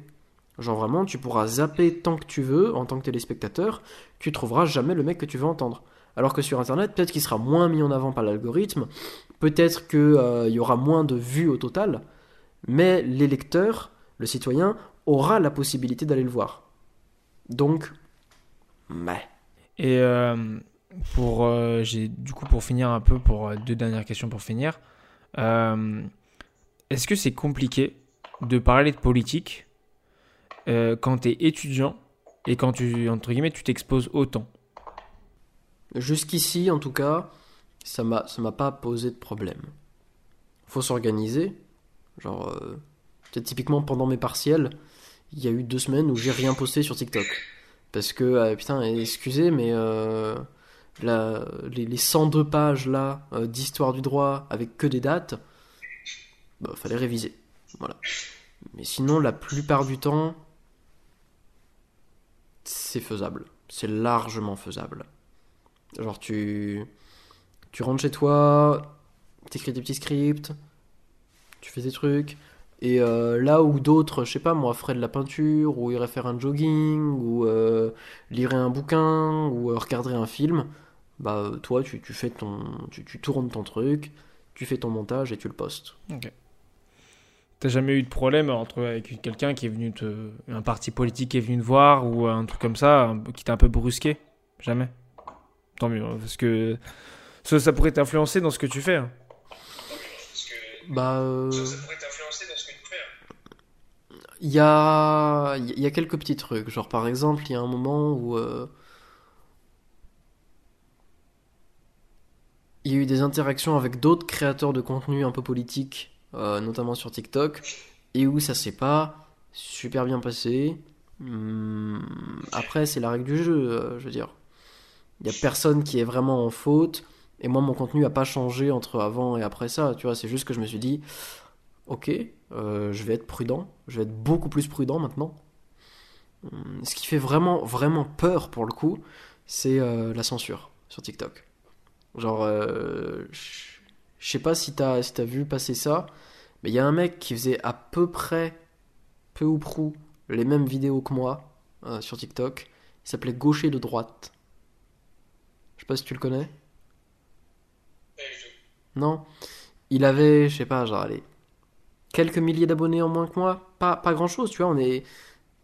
Genre vraiment, tu pourras zapper tant que tu veux en tant que téléspectateur, tu trouveras jamais le mec que tu veux entendre. Alors que sur Internet, peut-être qu'il sera moins mis en avant par l'algorithme, peut-être qu'il y aura moins de vues au total, mais l'électeur, le citoyen, aura la possibilité d'aller le voir. Donc, mais. Et euh, pour, euh, j'ai du coup pour finir un peu pour euh, deux dernières questions pour finir. Euh, Est-ce que c'est compliqué de parler de politique quand tu es étudiant et quand tu, entre guillemets, tu t'exposes autant? Jusqu'ici, en tout cas, ça m'a ça m'a pas posé de problème. Faut s'organiser. Genre, typiquement pendant mes partiels, il y a eu deux semaines où j'ai rien posté sur TikTok. Parce que, euh, putain, excusez, mais euh, la- les, les 102 pages là euh, d'histoire du droit avec que des dates, bah, fallait réviser. Voilà. Mais sinon, la plupart du temps, c'est faisable. C'est largement faisable. Genre, tu, tu rentres chez toi, t'écris des petits scripts, tu fais des trucs. Et euh, là où d'autres, je sais pas moi, feraient de la peinture, ou iraient faire un jogging, ou euh, liraient un bouquin, ou euh, regarderaient un film, bah toi tu, tu fais ton, tu, tu tournes ton truc, tu fais ton montage et tu le postes. T'as jamais eu de problème entre avec quelqu'un qui est venu te, un parti politique qui est venu te voir ou un truc comme ça qui t'a un peu brusqué? Jamais? Tant mieux, hein, parce que ça, ça pourrait t'influencer dans ce que tu fais. hein. Bah, euh, il y a, y a quelques petits trucs. Genre par exemple, il y a un moment où euh, il y a eu des interactions avec d'autres créateurs de contenu un peu politiques, euh, notamment sur TikTok, et où ça s'est pas super bien passé. Hum, après, c'est la règle du jeu, euh, je veux dire. Il y a personne qui est vraiment en faute, et moi, mon contenu a pas changé entre avant et après ça. Tu vois, c'est juste que je me suis dit, ok, euh, je vais être prudent, je vais être beaucoup plus prudent maintenant. Hum, Ce qui fait vraiment, vraiment peur pour le coup, c'est euh, la censure sur TikTok. Genre, euh, je sais pas si t'as si vu passer ça, mais il y a un mec qui faisait à peu près, peu ou prou, les mêmes vidéos que moi sur TikTok. Il s'appelait Gaucher de droite. Je sais pas si tu le connais. Non? Il avait, je sais pas, genre, allez, quelques milliers d'abonnés en moins que moi. Pas, pas grand chose, tu vois, on est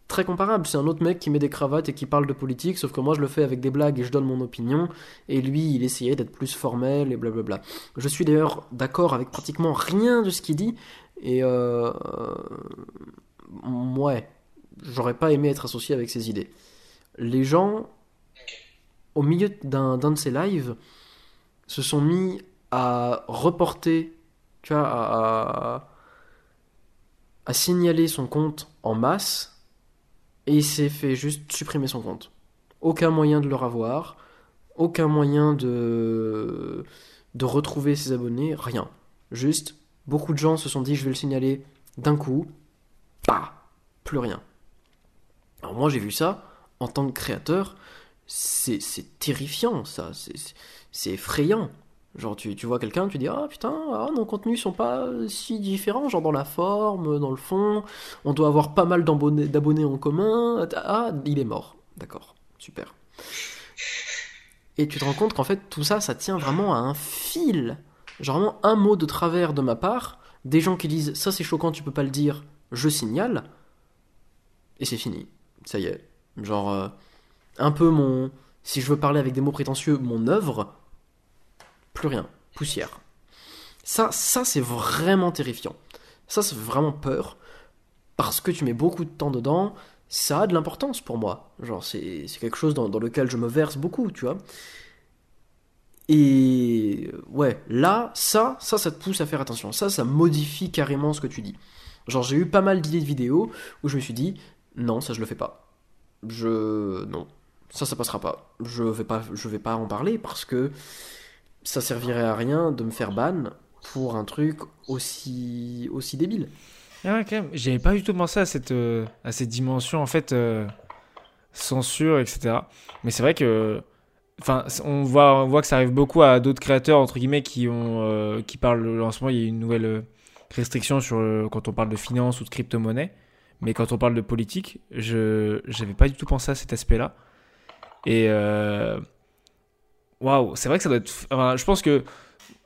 très comparable. C'est un autre mec qui met des cravates et qui parle de politique, sauf que moi je le fais avec des blagues et je donne mon opinion, et lui il essayait d'être plus formel et blablabla. Je suis d'ailleurs d'accord avec pratiquement rien de ce qu'il dit, et euh, ouais, j'aurais pas aimé être associé avec ses idées. Les gens, au milieu d'un de ses lives, se sont mis à reporter, tu vois, à, à signaler son compte en masse, et il s'est fait juste supprimer son compte. Aucun moyen de le revoir, aucun moyen de, de retrouver ses abonnés, rien. Juste, beaucoup de gens se sont dit je vais le signaler d'un coup, pas, plus rien. Alors moi j'ai vu ça, en tant que créateur, c'est terrifiant ça, c'est effrayant. Genre tu, tu vois quelqu'un, tu dis ah putain, ah, nos contenus sont pas si différents, genre dans la forme, dans le fond, on doit avoir pas mal d'abonnés en commun, ah il est mort, d'accord, super. Et tu te rends compte qu'en fait tout ça, ça tient vraiment à un fil. Genre vraiment un mot de travers de ma part, des gens qui disent ça c'est choquant, tu peux pas le dire, je signale, et c'est fini. Ça y est. Genre, euh, un peu mon. Si je veux parler avec des mots prétentieux, mon œuvre, plus rien. Poussière. Ça, ça c'est vraiment terrifiant. Ça, fait vraiment peur. Parce que tu mets beaucoup de temps dedans, ça a de l'importance pour moi. Genre, c'est c'est quelque chose dans, dans lequel je me verse beaucoup, tu vois. Et ouais, là, ça, ça, ça te pousse à faire attention. Ça, ça modifie carrément ce que tu dis. Genre, j'ai eu pas mal d'idées de vidéos où je me suis dit, non, ça, je le fais pas. Je. Non. Ça, ça passera pas. Je vais pas, je vais pas en parler parce que ça servirait à rien de me faire ban pour un truc aussi, aussi débile. Ah. J'avais pas du tout pensé à cette, euh, à cette dimension, en fait, euh, censure, etc. Mais c'est vrai que. Enfin, on voit, on voit que ça arrive beaucoup à d'autres créateurs, entre guillemets, qui, ont, euh, qui parlent. En ce moment, il y a une nouvelle euh, restriction sur, quand on parle de finance ou de crypto-monnaie. Mais quand on parle de politique, je j'avais pas du tout pensé à cet aspect-là. Et. Waouh, c'est vrai que ça doit être. Enfin, je pense que.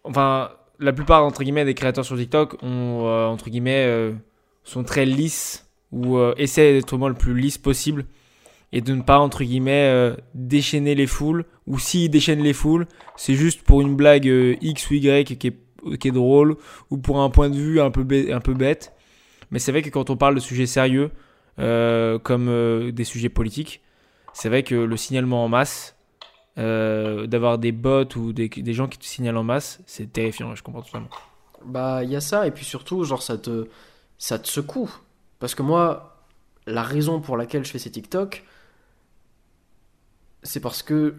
Enfin, la plupart, entre guillemets, des créateurs sur TikTok euh, entre guillemets, euh, sont très lisses ou euh, essaient d'être au moins le plus lisse possible et de ne pas, entre guillemets, déchaîner les foules. Ou s'ils déchaînent les foules, c'est juste pour une blague X ou Y qui est qui est drôle ou pour un point de vue un peu, un peu bête. Mais c'est vrai que quand on parle de sujets sérieux, comme des sujets politiques, c'est vrai que le signalement en masse, euh, d'avoir des bots ou des, des, gens qui te signalent en masse, c'est terrifiant, je comprends totalement. Bah, il y a ça, et puis surtout, genre, ça te, ça te secoue. Parce que moi, la raison pour laquelle je fais ces TikTok, c'est parce que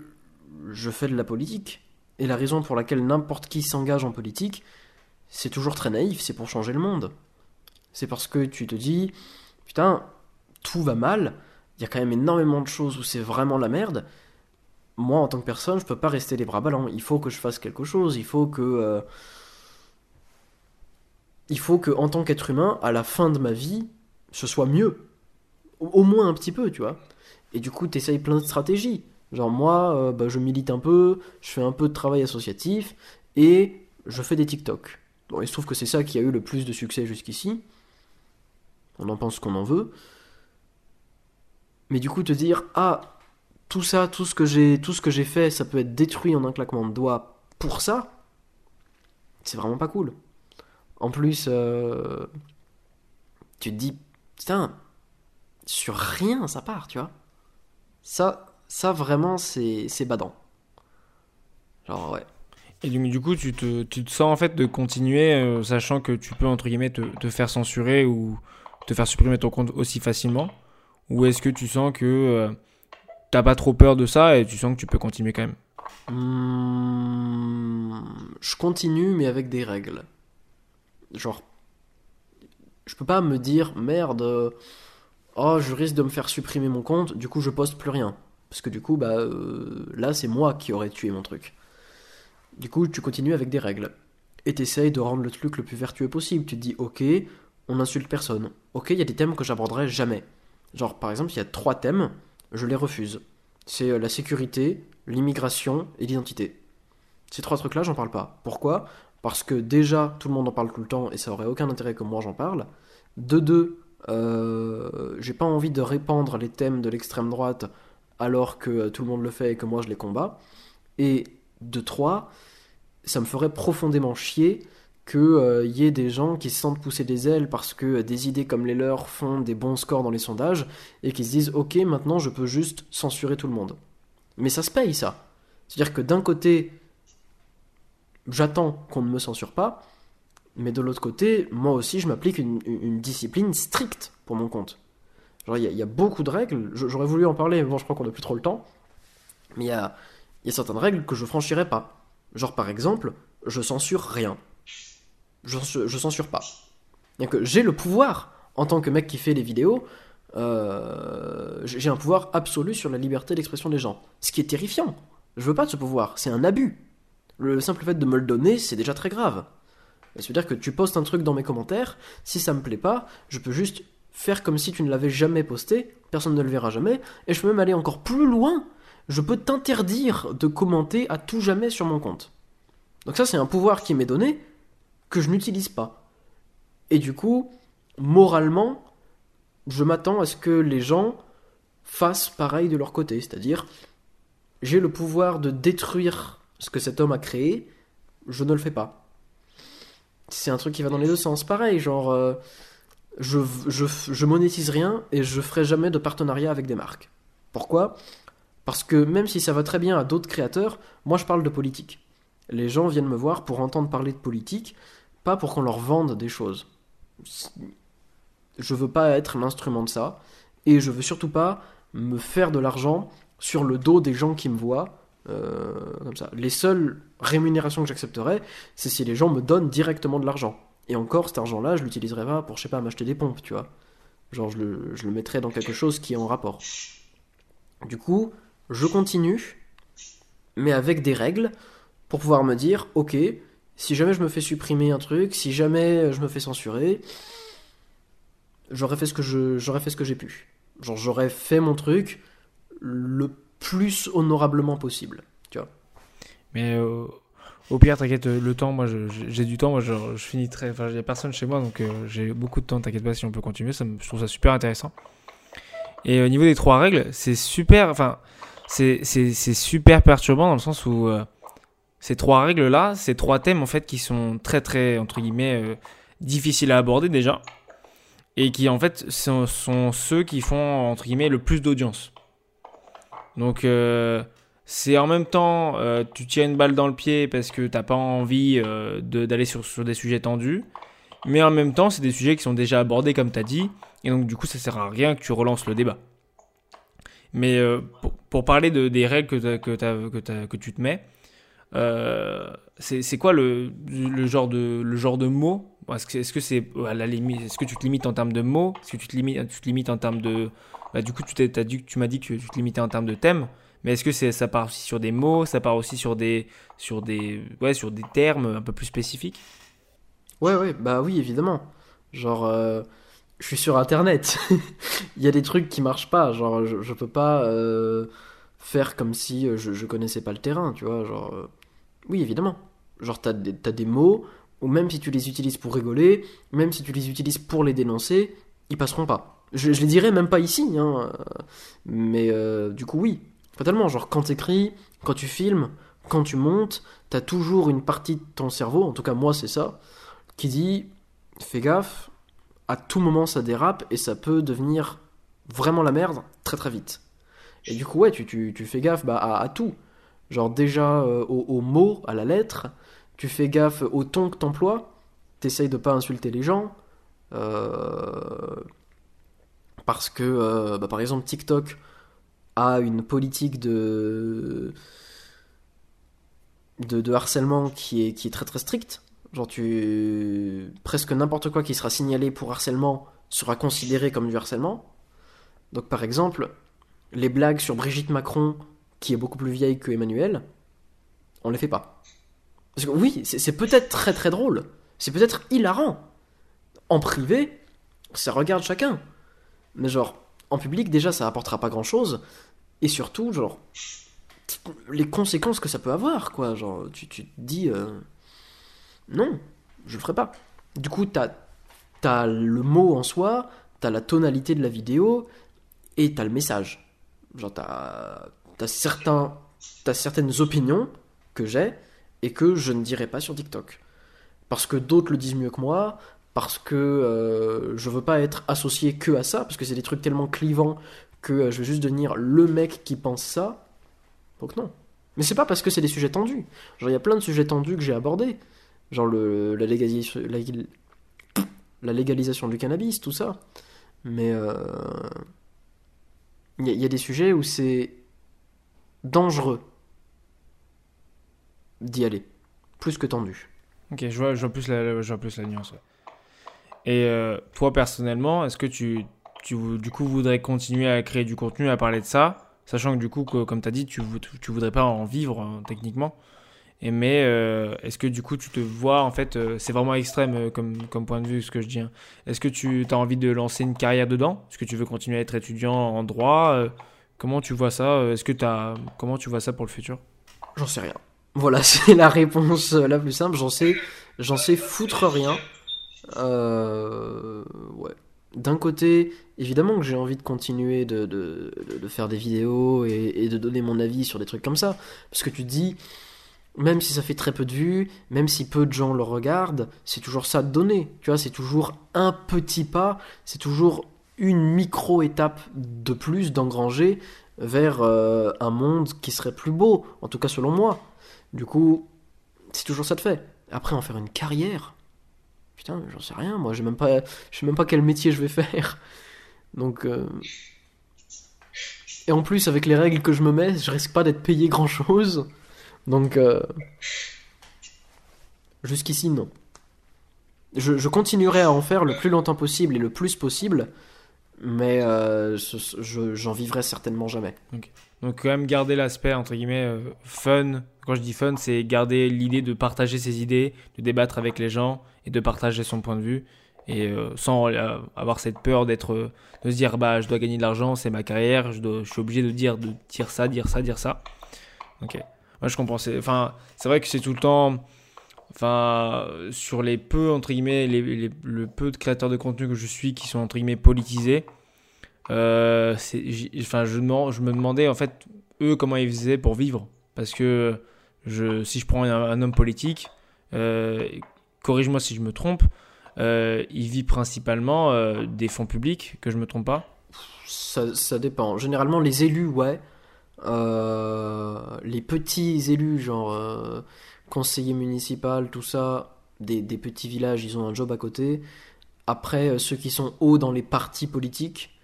je fais de la politique. Et la raison pour laquelle n'importe qui s'engage en politique, c'est toujours très naïf, c'est pour changer le monde. C'est parce que tu te dis, putain, tout va mal, il y a quand même énormément de choses où c'est vraiment la merde. Moi, en tant que personne, je peux pas rester les bras ballants. Il faut que je fasse quelque chose. Il faut que. Euh, il faut que, en tant qu'être humain, à la fin de ma vie, ce soit mieux. Au, moins un petit peu, tu vois. Et du coup, tu essayes plein de stratégies. Genre, moi, euh, bah, je milite un peu, je fais un peu de travail associatif et je fais des TikTok. Bon, il se trouve que c'est ça qui a eu le plus de succès jusqu'ici. On en pense qu'on en veut. Mais du coup, te dire, ah, tout ça, tout ce que j'ai, tout ce que j'ai fait, ça peut être détruit en un claquement de doigts pour ça, c'est vraiment pas cool. En plus, euh, tu te dis, putain, sur rien ça part, tu vois. Ça, ça vraiment, c'est, c'est badant. Genre, ouais. Et du, coup, tu te, sens en fait de continuer, euh, sachant que tu peux, entre guillemets, te, te, faire censurer ou te faire supprimer ton compte aussi facilement? Ou est-ce que tu sens que euh, t'as pas trop peur de ça et tu sens que tu peux continuer quand même hmm, Je continue, mais avec des règles. Genre, je peux pas me dire merde, oh je risque de me faire supprimer mon compte, du coup je poste plus rien. Parce que du coup, bah euh, là c'est moi qui aurais tué mon truc. Du coup, tu continues avec des règles. Et t'essayes de rendre le truc le plus vertueux possible. Tu te dis, ok, on n'insulte personne. Ok, il y a des thèmes que j'aborderai jamais. Genre, par exemple, il y a trois thèmes, je les refuse. C'est euh, la sécurité, l'immigration et l'identité. Ces trois trucs-là, j'en parle pas. Pourquoi? Parce que déjà, tout le monde en parle tout le temps et ça aurait aucun intérêt que moi j'en parle. De deux, euh, j'ai pas envie de répandre les thèmes de l'extrême droite alors que euh, tout le monde le fait et que moi je les combats. Et de trois, ça me ferait profondément chier qu'il euh, y ait des gens qui se sentent pousser des ailes parce que des idées comme les leurs font des bons scores dans les sondages et qui se disent ok maintenant je peux juste censurer tout le monde. Mais ça se paye ça. C'est-à-dire que d'un côté j'attends qu'on ne me censure pas, mais de l'autre côté moi aussi je m'applique une, discipline stricte pour mon compte. Genre il y, a beaucoup de règles, j'aurais voulu en parler mais bon je crois qu'on n'a plus trop le temps, mais il y a, y a certaines règles que je franchirais pas. Genre par exemple je censure rien je, censure pas. que j'ai le pouvoir, en tant que mec qui fait les vidéos, euh, j'ai un pouvoir absolu sur la liberté d'expression des gens. Ce qui est terrifiant. Je veux pas de ce pouvoir, c'est un abus. Le simple fait de me le donner, c'est déjà très grave. C'est-à-dire que tu postes un truc dans mes commentaires, si ça me plaît pas, je peux juste faire comme si tu ne l'avais jamais posté, personne ne le verra jamais, et je peux même aller encore plus loin. Je peux t'interdire de commenter à tout jamais sur mon compte. Donc ça c'est un pouvoir qui m'est donné, que je n'utilise pas. Et du coup, moralement, je m'attends à ce que les gens fassent pareil de leur côté. C'est-à-dire, j'ai le pouvoir de détruire ce que cet homme a créé, je ne le fais pas. C'est un truc qui va dans les deux sens. Pareil, genre, euh, je, je, je monétise rien et je ferai jamais de partenariat avec des marques. Pourquoi? Parce que même si ça va très bien à d'autres créateurs, moi je parle de politique. Les gens viennent me voir pour entendre parler de politique pas pour qu'on leur vende des choses. Je veux pas être l'instrument de ça, et je veux surtout pas me faire de l'argent sur le dos des gens qui me voient. Euh, comme ça. Les seules rémunérations que j'accepterais, c'est si les gens me donnent directement de l'argent. Et encore, cet argent-là, je l'utiliserai pas pour, je sais pas, m'acheter des pompes, tu vois. Genre, je le, je le mettrais dans quelque chose qui est en rapport. Du coup, je continue, mais avec des règles, pour pouvoir me dire, ok, si jamais je me fais supprimer un truc, si jamais je me fais censurer, j'aurais fait ce que j'aurais fait ce que j'ai pu. Genre j'aurais fait mon truc le plus honorablement possible, tu vois. Mais euh, au pire, t'inquiète, le temps, moi j'ai du temps, moi je, finis très. Enfin, il n'y a personne chez moi donc euh, j'ai beaucoup de temps, t'inquiète pas si on peut continuer, ça je trouve ça super intéressant. Et au niveau des trois règles, c'est super. Enfin, c'est super perturbant dans le sens où. Euh, ces trois règles-là, ces trois thèmes en fait qui sont très très entre guillemets euh, difficiles à aborder déjà et qui en fait sont, ceux qui font entre guillemets le plus d'audience. Donc euh, c'est en même temps euh, tu tiens une balle dans le pied parce que t'as pas envie d'aller sur, sur, des sujets tendus, mais en même temps c'est des sujets qui sont déjà abordés comme tu as dit et donc du coup ça sert à rien que tu relances le débat. Mais pour, parler de, des règles que, que, que, tu te mets, c'est quoi le, le, genre de, le genre de mots Est-ce que c'est à la limite Est-ce que tu te limites en termes de mots? Est-ce que tu te limites, tu te limites en termes de bah, Du coup, tu, as dit, tu m'as dit que tu te limitais en termes de thème. Mais est-ce que c'est ça part aussi sur des mots Ça part aussi sur des sur des ouais sur des termes un peu plus spécifiques? Ouais ouais bah oui évidemment. Genre euh, je suis sur internet. Il y a des trucs qui marchent pas. Genre je, je peux pas euh, faire comme si je, je connaissais pas le terrain. Tu vois genre oui, évidemment. Genre, t'as des, as des mots, ou même si tu les utilises pour rigoler, même si tu les utilises pour les dénoncer, ils passeront pas. Je, je les dirais même pas ici, hein. Mais euh, du coup, oui. Fatalement, genre, quand t'écris, quand tu filmes, quand tu montes, t'as toujours une partie de ton cerveau, en tout cas moi c'est ça, qui dit fais gaffe, à tout moment ça dérape et ça peut devenir vraiment la merde très très vite. Et du coup, ouais, tu, tu, tu fais gaffe bah, à tout. Genre déjà euh, mots, à la lettre, tu fais gaffe au ton que t'emploies, t'essayes de pas insulter les gens. Euh, parce que, euh, bah, par exemple, TikTok a une politique de... de, harcèlement qui est, qui est très très stricte. Genre, tu. Presque n'importe quoi qui sera signalé pour harcèlement sera considéré comme du harcèlement. Donc, par exemple, les blagues sur Brigitte Macron qui est beaucoup plus vieille que Emmanuel, on les fait pas. Parce que oui, c'est peut-être très très drôle, c'est peut-être hilarant. En privé, ça regarde chacun. Mais genre, en public, déjà, ça apportera pas grand-chose. Et surtout, genre, les conséquences que ça peut avoir, quoi. Genre, tu, tu te dis, euh, non, je le ferai pas. Du coup, t'as as le mot en soi, t'as la tonalité de la vidéo, et t'as le message. Genre, t'as t'as certaines opinions que j'ai et que je ne dirai pas sur TikTok. Parce que d'autres le disent mieux que moi, parce que euh, je veux pas être associé que à ça, parce que c'est des trucs tellement clivants que euh, je vais juste devenir le mec qui pense ça. Donc non. Mais c'est pas parce que c'est des sujets tendus. Genre, il y a plein de sujets tendus que j'ai abordés. Genre le, la, légalisation, la, légalisation du cannabis, tout ça. Mais euh, il y, a des sujets où c'est dangereux d'y aller. Plus que tendu. Ok, je vois, plus, la, je plus la nuance. Et euh, toi, personnellement, est-ce que tu, du coup, voudrais continuer à créer du contenu, à parler de ça Sachant que, du coup, comme tu as dit, tu, tu voudrais pas en vivre, hein, techniquement. Et mais euh, est-ce que, du coup, tu te vois, en fait, euh, c'est vraiment extrême comme, comme point de vue, ce que je dis. Hein. Est-ce que tu as envie de lancer une carrière dedans? Est-ce que tu veux continuer à être étudiant en droit Comment tu vois ça euh, Est-ce que as comment tu vois ça pour le futur? J'en sais rien. Voilà, c'est la réponse euh, la plus simple. J'en sais, j'en sais foutre rien. Euh, ouais. D'un côté, évidemment que j'ai envie de continuer de, de, de, faire des vidéos et, de donner mon avis sur des trucs comme ça. Parce que tu te dis, même si ça fait très peu de vues, même si peu de gens le regardent, c'est toujours ça de donner. Tu vois, c'est toujours un petit pas, c'est toujours une micro-étape de plus d'engranger vers euh, un monde qui serait plus beau, en tout cas selon moi. Du coup, c'est toujours ça de fait. Après, en faire une carrière, putain, j'en sais rien, moi, je même sais même pas quel métier je vais faire. Donc, euh, et en plus, avec les règles que je me mets, je risque pas d'être payé grand chose. Donc, euh, jusqu'ici, non. Je continuerai à en faire le plus longtemps possible et le plus possible mais euh, j'en vivrai certainement jamais. Donc quand même garder l'aspect entre guillemets euh, fun. Quand je dis fun, c'est garder l'idée de partager ses idées, de débattre avec les gens et de partager son point de vue et euh, sans avoir cette peur de se dire bah je dois gagner de l'argent, c'est ma carrière, je suis obligé de dire de dire ça, dire ça, dire ça. Ok. Moi je comprends. Enfin c'est vrai que c'est tout le temps enfin sur les peu entre guillemets les, le peu de créateurs de contenu que je suis qui sont entre guillemets politisés euh, enfin je, je me demandais en fait eux comment ils faisaient pour vivre parce que Je, si je prends un, homme politique, euh, corrige-moi si je me trompe, euh, il vit principalement des fonds publics, que je me trompe pas. Ça, ça dépend. Généralement, les élus, ouais. Les petits élus, genre conseiller municipal, tout ça, des, des petits villages, ils ont un job à côté. Après, euh, ceux qui sont hauts dans les partis politiques,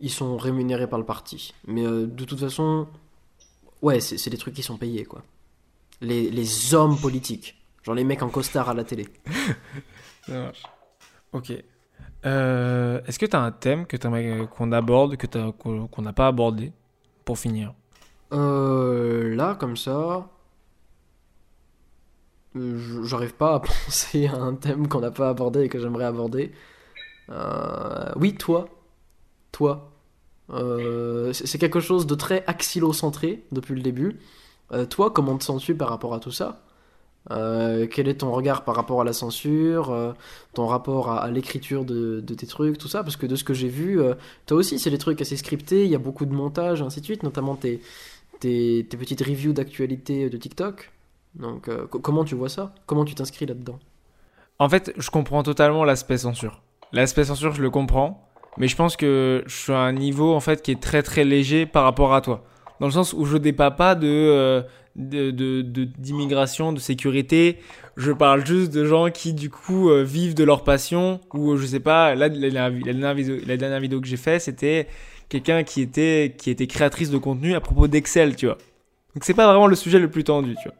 ils sont rémunérés par le parti. Mais euh, de toute façon, ouais, c'est des trucs qui sont payés, quoi. Les, les hommes politiques. Genre les mecs en costard à la télé. Ça marche. Ok. Euh, Est-ce que tu as un thème que qu'on aborde, que qu'on qu'on n'a pas abordé, pour finir? Euh, là, comme ça, j'arrive pas à penser à un thème qu'on n'a pas abordé et que j'aimerais aborder. Euh, oui, toi, toi, Euh, c'est quelque chose de très axillocentré depuis le début. Euh, toi, comment te sens-tu par rapport à tout ça? Quel est ton regard par rapport à la censure, ton rapport à, l'écriture de, tes trucs, tout ça? Parce que de ce que j'ai vu, toi aussi, c'est des trucs assez scriptés, il y a beaucoup de montage, ainsi de suite, notamment tes, tes, tes petites reviews d'actualité de TikTok. Donc, euh, co- comment tu vois ça? Comment tu t'inscris là-dedans? En fait, je comprends totalement l'aspect censure. L'aspect censure, je le comprends, mais je pense que je suis à un niveau en fait qui est très très léger par rapport à toi. Dans le sens où je débat pas euh, de- d'immigration, de, sécurité. Je parle juste de gens qui du coup euh, vivent de leur passion. Ou je sais pas. Là, la, la- la dernière vidéo, la dernière vidéo que j'ai fait, c'était quelqu'un qui était qui était créatrice de contenu à propos d'Excel, tu vois. Donc c'est pas vraiment le sujet le plus tendu, tu vois.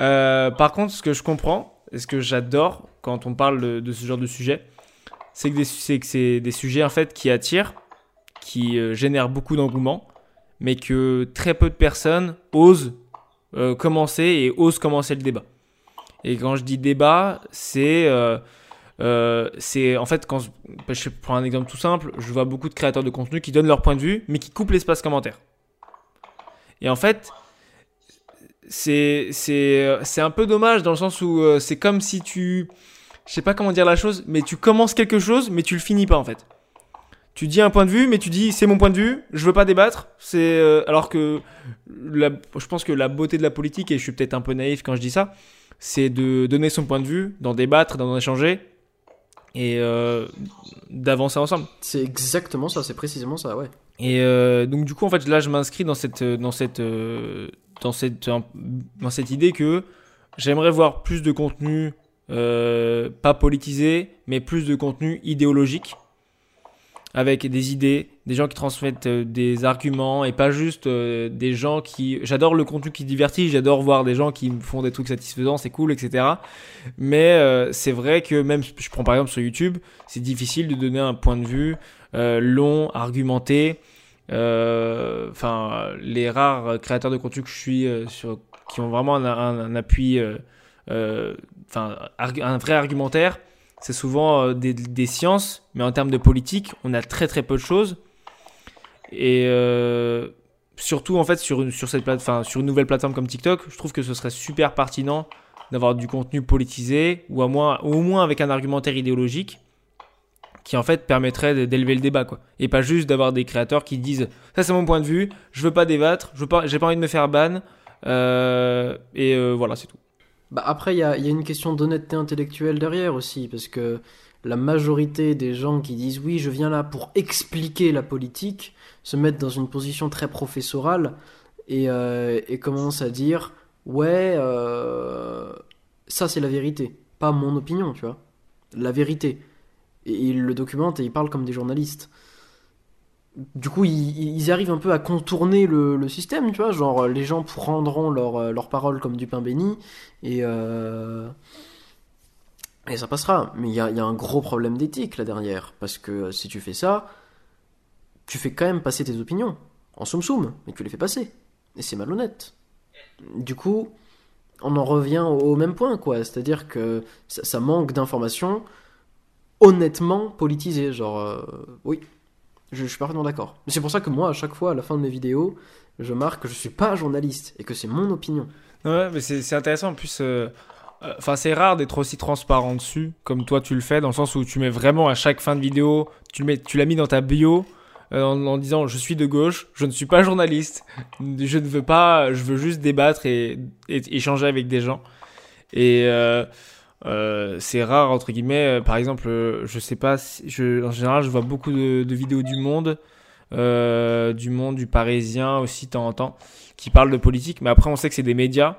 Euh, par contre, ce que je comprends et ce que j'adore quand on parle de, ce genre de sujet, c'est que c'est des sujets en fait qui attirent, qui euh, génèrent beaucoup d'engouement, mais que très peu de personnes osent euh, commencer et osent commencer le débat. Et quand je dis débat, c'est c'est en fait quand je, je prends un exemple tout simple, je vois beaucoup de créateurs de contenu qui donnent leur point de vue, mais qui coupent l'espace commentaire. Et en fait, c'est c'est c'est un peu dommage dans le sens où euh, c'est comme si tu je sais pas comment dire la chose mais tu commences quelque chose mais tu le finis pas en fait tu dis un point de vue mais tu dis c'est mon point de vue je veux pas débattre c'est euh, alors que la- je pense que la beauté de la politique et je suis peut-être un peu naïf quand je dis ça c'est de donner son point de vue d'en débattre d'en échanger et euh, d'avancer ensemble C'est exactement ça, c'est précisément ça, ouais. et euh, donc du coup en fait là je m'inscris dans cette dans cette euh, dans cette dans cette idée que j'aimerais voir plus de contenu euh, pas politisé mais plus de contenu idéologique avec des idées, des gens qui transmettent euh, des arguments et pas juste euh, des gens qui. J'adore le contenu qui divertit, j'adore voir des gens qui font des trucs satisfaisants, c'est cool, etc. Mais c'est vrai que même, je prends par exemple sur YouTube, c'est difficile de donner un point de vue long, argumenté. Euh, Enfin, les rares créateurs de contenu que je suis euh, sur, qui ont vraiment un, appui, euh, enfin, un vrai argumentaire, c'est souvent des, sciences, mais en termes de politique, on a très très peu de choses. Et surtout en fait sur une, sur cette plate, sur une nouvelle plateforme comme TikTok, je trouve que ce serait super pertinent d'avoir du contenu politisé ou, moins, ou au moins avec un argumentaire idéologique qui en fait permettrait d'élever le débat quoi. Et pas juste d'avoir des créateurs qui disent ça c'est mon point de vue, je veux pas débattre, je j'ai pas envie de me faire ban euh, et euh, voilà c'est tout. Bah après, il y y a une question d'honnêteté intellectuelle derrière aussi, parce que la majorité des gens qui disent oui, je viens là pour expliquer la politique, se mettent dans une position très professorale et, euh, et commencent à dire ouais, ça c'est la vérité, pas mon opinion, tu vois, la vérité. Et ils le documentent et ils parlent comme des journalistes. Du coup, ils, arrivent un peu à contourner le, système, tu vois, genre les gens prendront leurs leur paroles comme du pain béni et, euh, et ça passera. Mais il y a, un gros problème d'éthique là derrière. Parce que si tu fais ça, tu fais quand même passer tes opinions. En soum soum, mais tu les fais passer. Et c'est malhonnête. Du coup, on en revient au, même point, quoi. C'est-à-dire que ça manque d'informations honnêtement politisées. Genre, euh, oui, je, suis parfaitement d'accord. Mais c'est pour ça que moi, à chaque fois, à la fin de mes vidéos, je marque que je suis pas journaliste et que c'est mon opinion. Ouais, mais c'est intéressant. En plus, euh, euh, enfin, c'est rare d'être aussi transparent dessus, comme toi tu le fais, dans le sens où tu mets vraiment à chaque fin de vidéo, tu mets, tu l'as mis dans ta bio, en, disant je suis de gauche, je ne suis pas journaliste, je ne veux pas, je veux juste débattre et, échanger avec des gens. Et euh, c'est rare entre guillemets. par exemple, je sais pas, je, en général, je vois beaucoup de, vidéos du Monde, du Monde, du Parisien aussi de temps en temps, qui parlent de politique. Mais après, on sait que c'est des médias.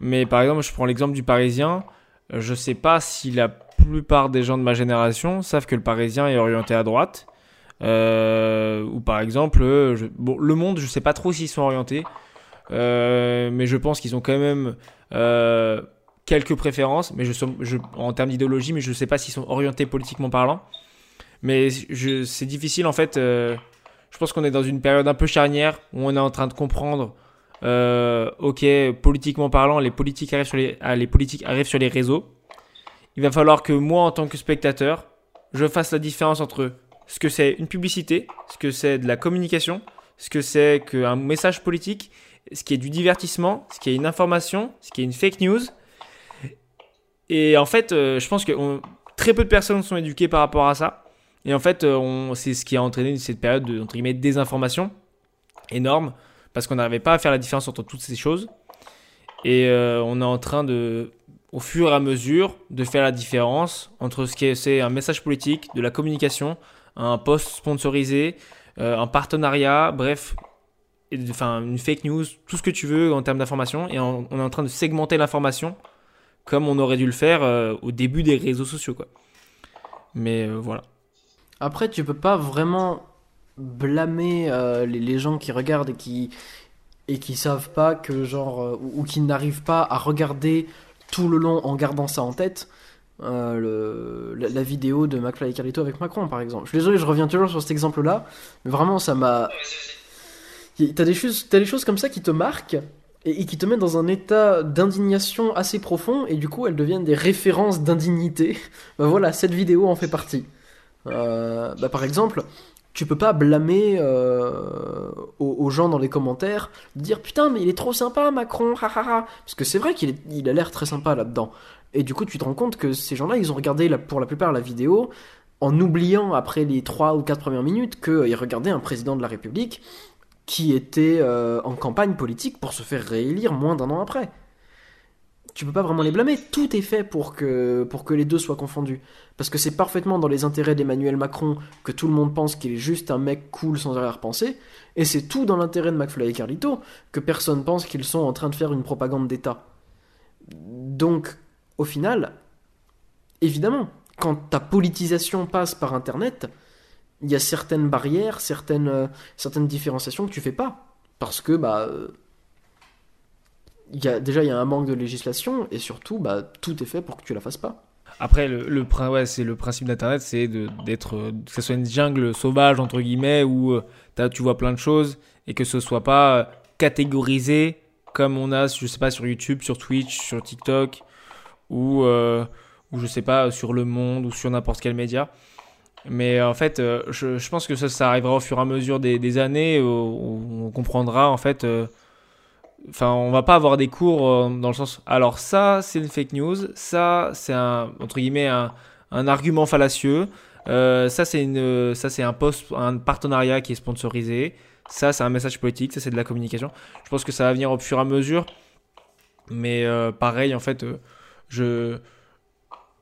Mais par exemple, je prends l'exemple du Parisien. Je sais pas si la plupart des gens de ma génération savent que le Parisien est orienté à droite. Euh, ou par exemple, euh, Le Monde, je sais pas trop s'ils sont orientés, euh, mais je pense qu'ils ont quand même quelques préférences, mais je, je en termes d'idéologie, mais je ne sais pas s'ils sont orientés politiquement parlant. Mais c'est difficile en fait. je pense qu'on est dans une période un peu charnière où on est en train de comprendre. ok, politiquement parlant, les politiques arrivent sur les, ah, les politiques arrivent sur les réseaux. Il va falloir que moi, en tant que spectateur, je fasse la différence entre ce que c'est une publicité, ce que c'est de la communication, ce que c'est qu'un message politique, ce qui est du divertissement, ce qui est une information, ce qui est une fake news. Et en fait, euh, je pense que très peu de personnes sont éduquées par rapport à ça. Et en fait, euh, c'est ce qui a entraîné cette période de entre guillemets, désinformation énorme, parce qu'on n'arrivait pas à faire la différence entre toutes ces choses. Et euh, on est en train de, au fur et à mesure, de faire la différence entre ce qui est, c'est un message politique, de la communication, un post sponsorisé, un partenariat, bref, enfin une fake news, tout ce que tu veux en termes d'information. Et on, est en train de segmenter l'information comme on aurait dû le faire euh, au début des réseaux sociaux, quoi. Mais euh, voilà. Après, tu peux pas vraiment blâmer les, gens qui regardent et qui et qui savent pas que genre ou qui n'arrivent pas à regarder tout le long en gardant ça en tête euh, le, la, vidéo de McFly et Carlito avec Macron, par exemple. Je suis désolé, je reviens toujours sur cet exemple-là, mais vraiment, ça m'a. T'as des, choses, as des choses comme ça qui te marquent et, qui te mettent dans un état d'indignation assez profond, et du coup, elles deviennent des références d'indignité. Bah voilà, cette vidéo en fait partie. Euh, bah, par exemple, tu peux pas blâmer euh, aux, gens dans les commentaires de dire putain mais il est trop sympa Macron ha parce que c'est vrai qu'il il a l'air très sympa là-dedans et du coup, tu te rends compte que ces gens-là, ils ont regardé pour la plupart la vidéo en oubliant après les 3 ou 4 premières minutes qu'ils regardaient un président de la République qui était euh, en campagne politique pour se faire réélire moins d'un an après. Tu peux pas vraiment les blâmer, tout est fait pour que, pour que les deux soient confondus. Parce que c'est parfaitement dans les intérêts d'Emmanuel Macron que tout le monde pense qu'il est juste un mec cool sans arrière-pensée, et c'est tout dans l'intérêt de McFly et Carlito que personne pense qu'ils sont en train de faire une propagande d'État. Donc, au final, évidemment, quand ta politisation passe par Internet, il y a certaines barrières, certaines, euh, certaines différenciations que tu fais pas. Parce que, bah. Y a, déjà, il y a un manque de législation et surtout, bah, tout est fait pour que tu la fasses pas. Après, le, c'est le principe d'Internet, c'est d'être, que ce soit une jungle sauvage, entre guillemets, où euh, tu vois plein de choses et que ce soit pas euh, catégorisé comme on a, je sais pas, sur YouTube, sur Twitch, sur TikTok, ou, euh, ou je sais pas, sur Le Monde ou sur n'importe quel média. Mais en fait, euh, je, je, pense que ça, ça, arrivera au fur et à mesure des, des années où, on comprendra en fait. Euh, enfin, on va pas avoir des cours dans le sens. Alors ça, c'est une fake news. Ça, c'est un entre guillemets un, un argument fallacieux. ça, c'est une, ça, c'est un post, un partenariat qui est sponsorisé. Ça, c'est un message politique. Ça, c'est de la communication. Je pense que ça va venir au fur et à mesure. Mais pareil, en fait je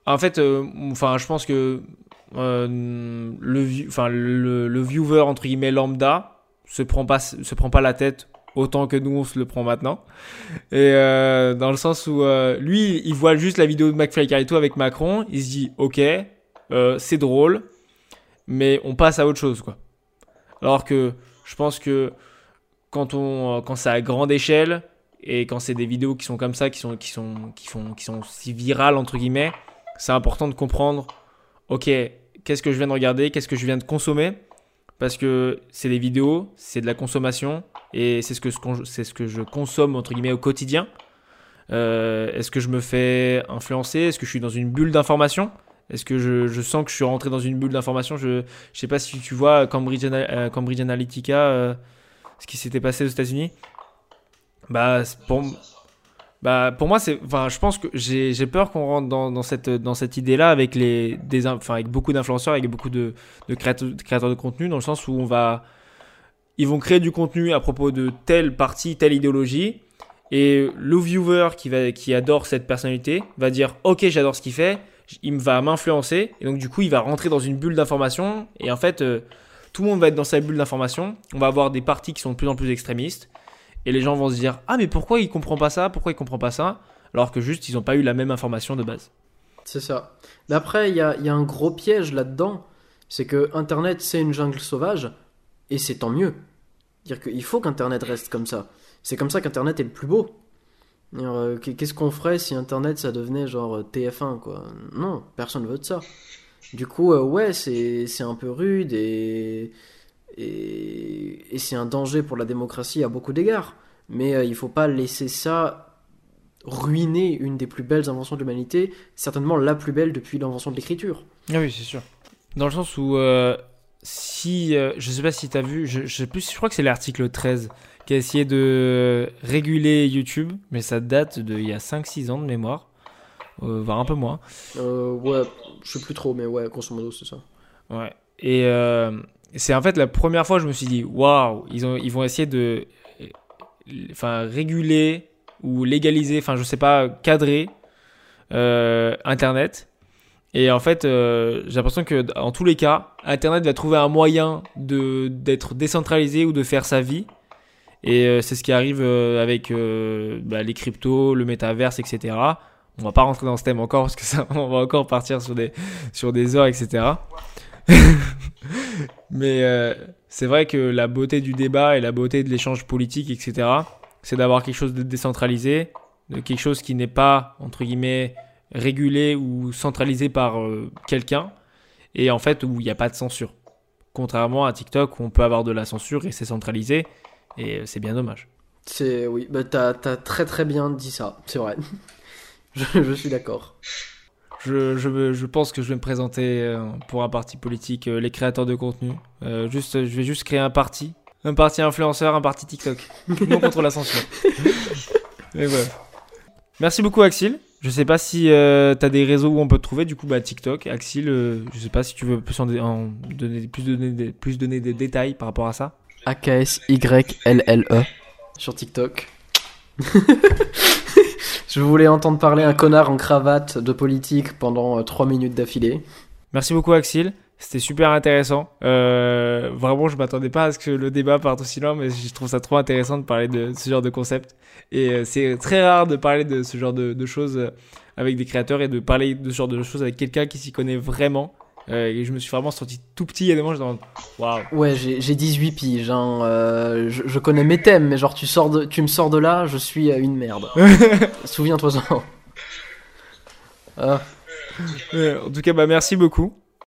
en fait euh, enfin je pense que euh, le, enfin, le, viewer entre guillemets lambda se prend pas se prend pas la tête autant que nous on se le prend maintenant. Et euh, dans le sens où lui il voit juste la vidéo de McFly Carito avec Macron. Il se dit ok c'est drôle mais on passe à autre chose quoi. Alors que je pense que quand on quand c'est à grande échelle et quand c'est des vidéos qui sont comme ça, qui sont, qui sont, qui font, qui sont si virales, entre guillemets, c'est important de comprendre, ok, qu'est-ce que je viens de regarder, qu'est-ce que je viens de consommer, parce que c'est des vidéos, c'est de la consommation, et c'est ce, que, ce que je consomme, entre guillemets, au quotidien. Euh, est-ce que je me fais influencer? Est-ce que je suis dans une bulle d'information? Est-ce que je, je, sens que je suis rentré dans une bulle d'information? Je ne sais pas si tu vois Cambridge, euh, Cambridge Analytica, euh, ce qui s'était passé aux États-Unis. Bah, pour... Bah, pour moi, c'est, enfin, je pense que j'ai, peur qu'on rentre dans, dans cette, dans cette idée-là avec les, des, in- enfin, avec beaucoup d'influenceurs, avec beaucoup de, de créateurs, de créateurs de contenu, dans le sens où on va, ils vont créer du contenu à propos de telle partie, telle idéologie, et le viewer qui va, qui adore cette personnalité va dire, ok, j'adore ce qu'il fait, il va m'influencer, et donc du coup, il va rentrer dans une bulle d'information, et en fait, euh, tout le monde va être dans sa bulle d'information. On va avoir des partis qui sont de plus en plus extrémistes. Et les gens vont se dire Ah, mais pourquoi il comprend pas ça? Pourquoi il comprend pas ça? Alors que juste, ils n'ont pas eu la même information de base. C'est ça. Mais après, il y a, y a un gros piège là-dedans. C'est que Internet, c'est une jungle sauvage, et c'est tant mieux. Dire qu'il faut qu'Internet reste comme ça. C'est comme ça qu'Internet est le plus beau. Euh, Qu'est-ce qu'on ferait si Internet, ça devenait genre euh, TF1, quoi? Non, personne veut de ça. Du coup, euh, ouais, c'est c'est un peu rude et, et, et c'est un danger pour la démocratie à beaucoup d'égards. Mais euh, il faut pas laisser ça ruiner une des plus belles inventions de l'humanité, certainement la plus belle depuis l'invention de l'écriture. Ah oui, c'est sûr. Dans le sens où, euh, si. euh, je sais pas si tu as vu, je, je sais plus, je crois que c'est l'article 13 qui a essayé de réguler YouTube, mais ça date d'il y a 5-6 ans de mémoire, euh, voire un peu moins. Ouais, je sais plus trop, mais ouais, grosso modo, c'est ça. Ouais. Et c'est en fait la première fois que je me suis dit, waouh, ils, ont- ils vont essayer de réguler ou légaliser, enfin, je sais pas, cadrer euh, Internet. Et en fait, euh, j'ai l'impression que dans tous les cas, Internet va trouver un moyen d'être décentralisé ou de faire sa vie. Et euh, c'est ce qui arrive avec bah, les cryptos, le métaverse, etc. On va pas rentrer dans ce thème encore parce que ça, on va encore partir sur des heures, etc. Mais euh, c'est vrai que la beauté du débat et la beauté de l'échange politique, etc., c'est d'avoir quelque chose de décentralisé, de quelque chose qui n'est pas, entre guillemets, régulé ou centralisé par euh, quelqu'un, et en fait où il n'y a pas de censure. Contrairement à TikTok où on peut avoir de la censure et c'est centralisé, et euh, c'est bien dommage. C'est, oui, bah t'as, t'as très très bien dit ça, c'est vrai. je suis d'accord. Je, je, veux- je pense que je vais me présenter euh, pour un parti politique, euh, les créateurs de contenu. Euh, juste, je vais juste créer un parti. Un parti influenceur, un parti TikTok. non contre la censure. Et voilà. Merci beaucoup Axil. Je sais pas si tu as des réseaux où on peut te trouver. Du coup, bah, TikTok, Axil, euh, je sais pas si tu veux plus en, dé- en donner, plus, donner des, plus donner des détails par rapport à ça. A-K-S-Y-L-L-E sur TikTok. je voulais entendre parler un connard en cravate de politique pendant 3 minutes d'affilée. Merci beaucoup Axil, c'était super intéressant. Euh, vraiment, je m'attendais pas à ce que le débat parte aussi loin, mais je trouve ça trop intéressant de parler de ce genre de concept. Et euh, c'est très rare de parler de ce genre de, de choses euh, avec des créateurs et de parler de ce genre de choses avec quelqu'un qui s'y connaît vraiment. Euh, et je me suis vraiment senti tout petit. A des moments, me waouh. Ouais, j'ai j'ai 18 piges. Hein. euh, je, je connais mes thèmes, mais genre tu, sors de, tu me sors de là, je suis euh, une merde. Souviens-toi-en. Ah, en tout cas, bah, merci beaucoup.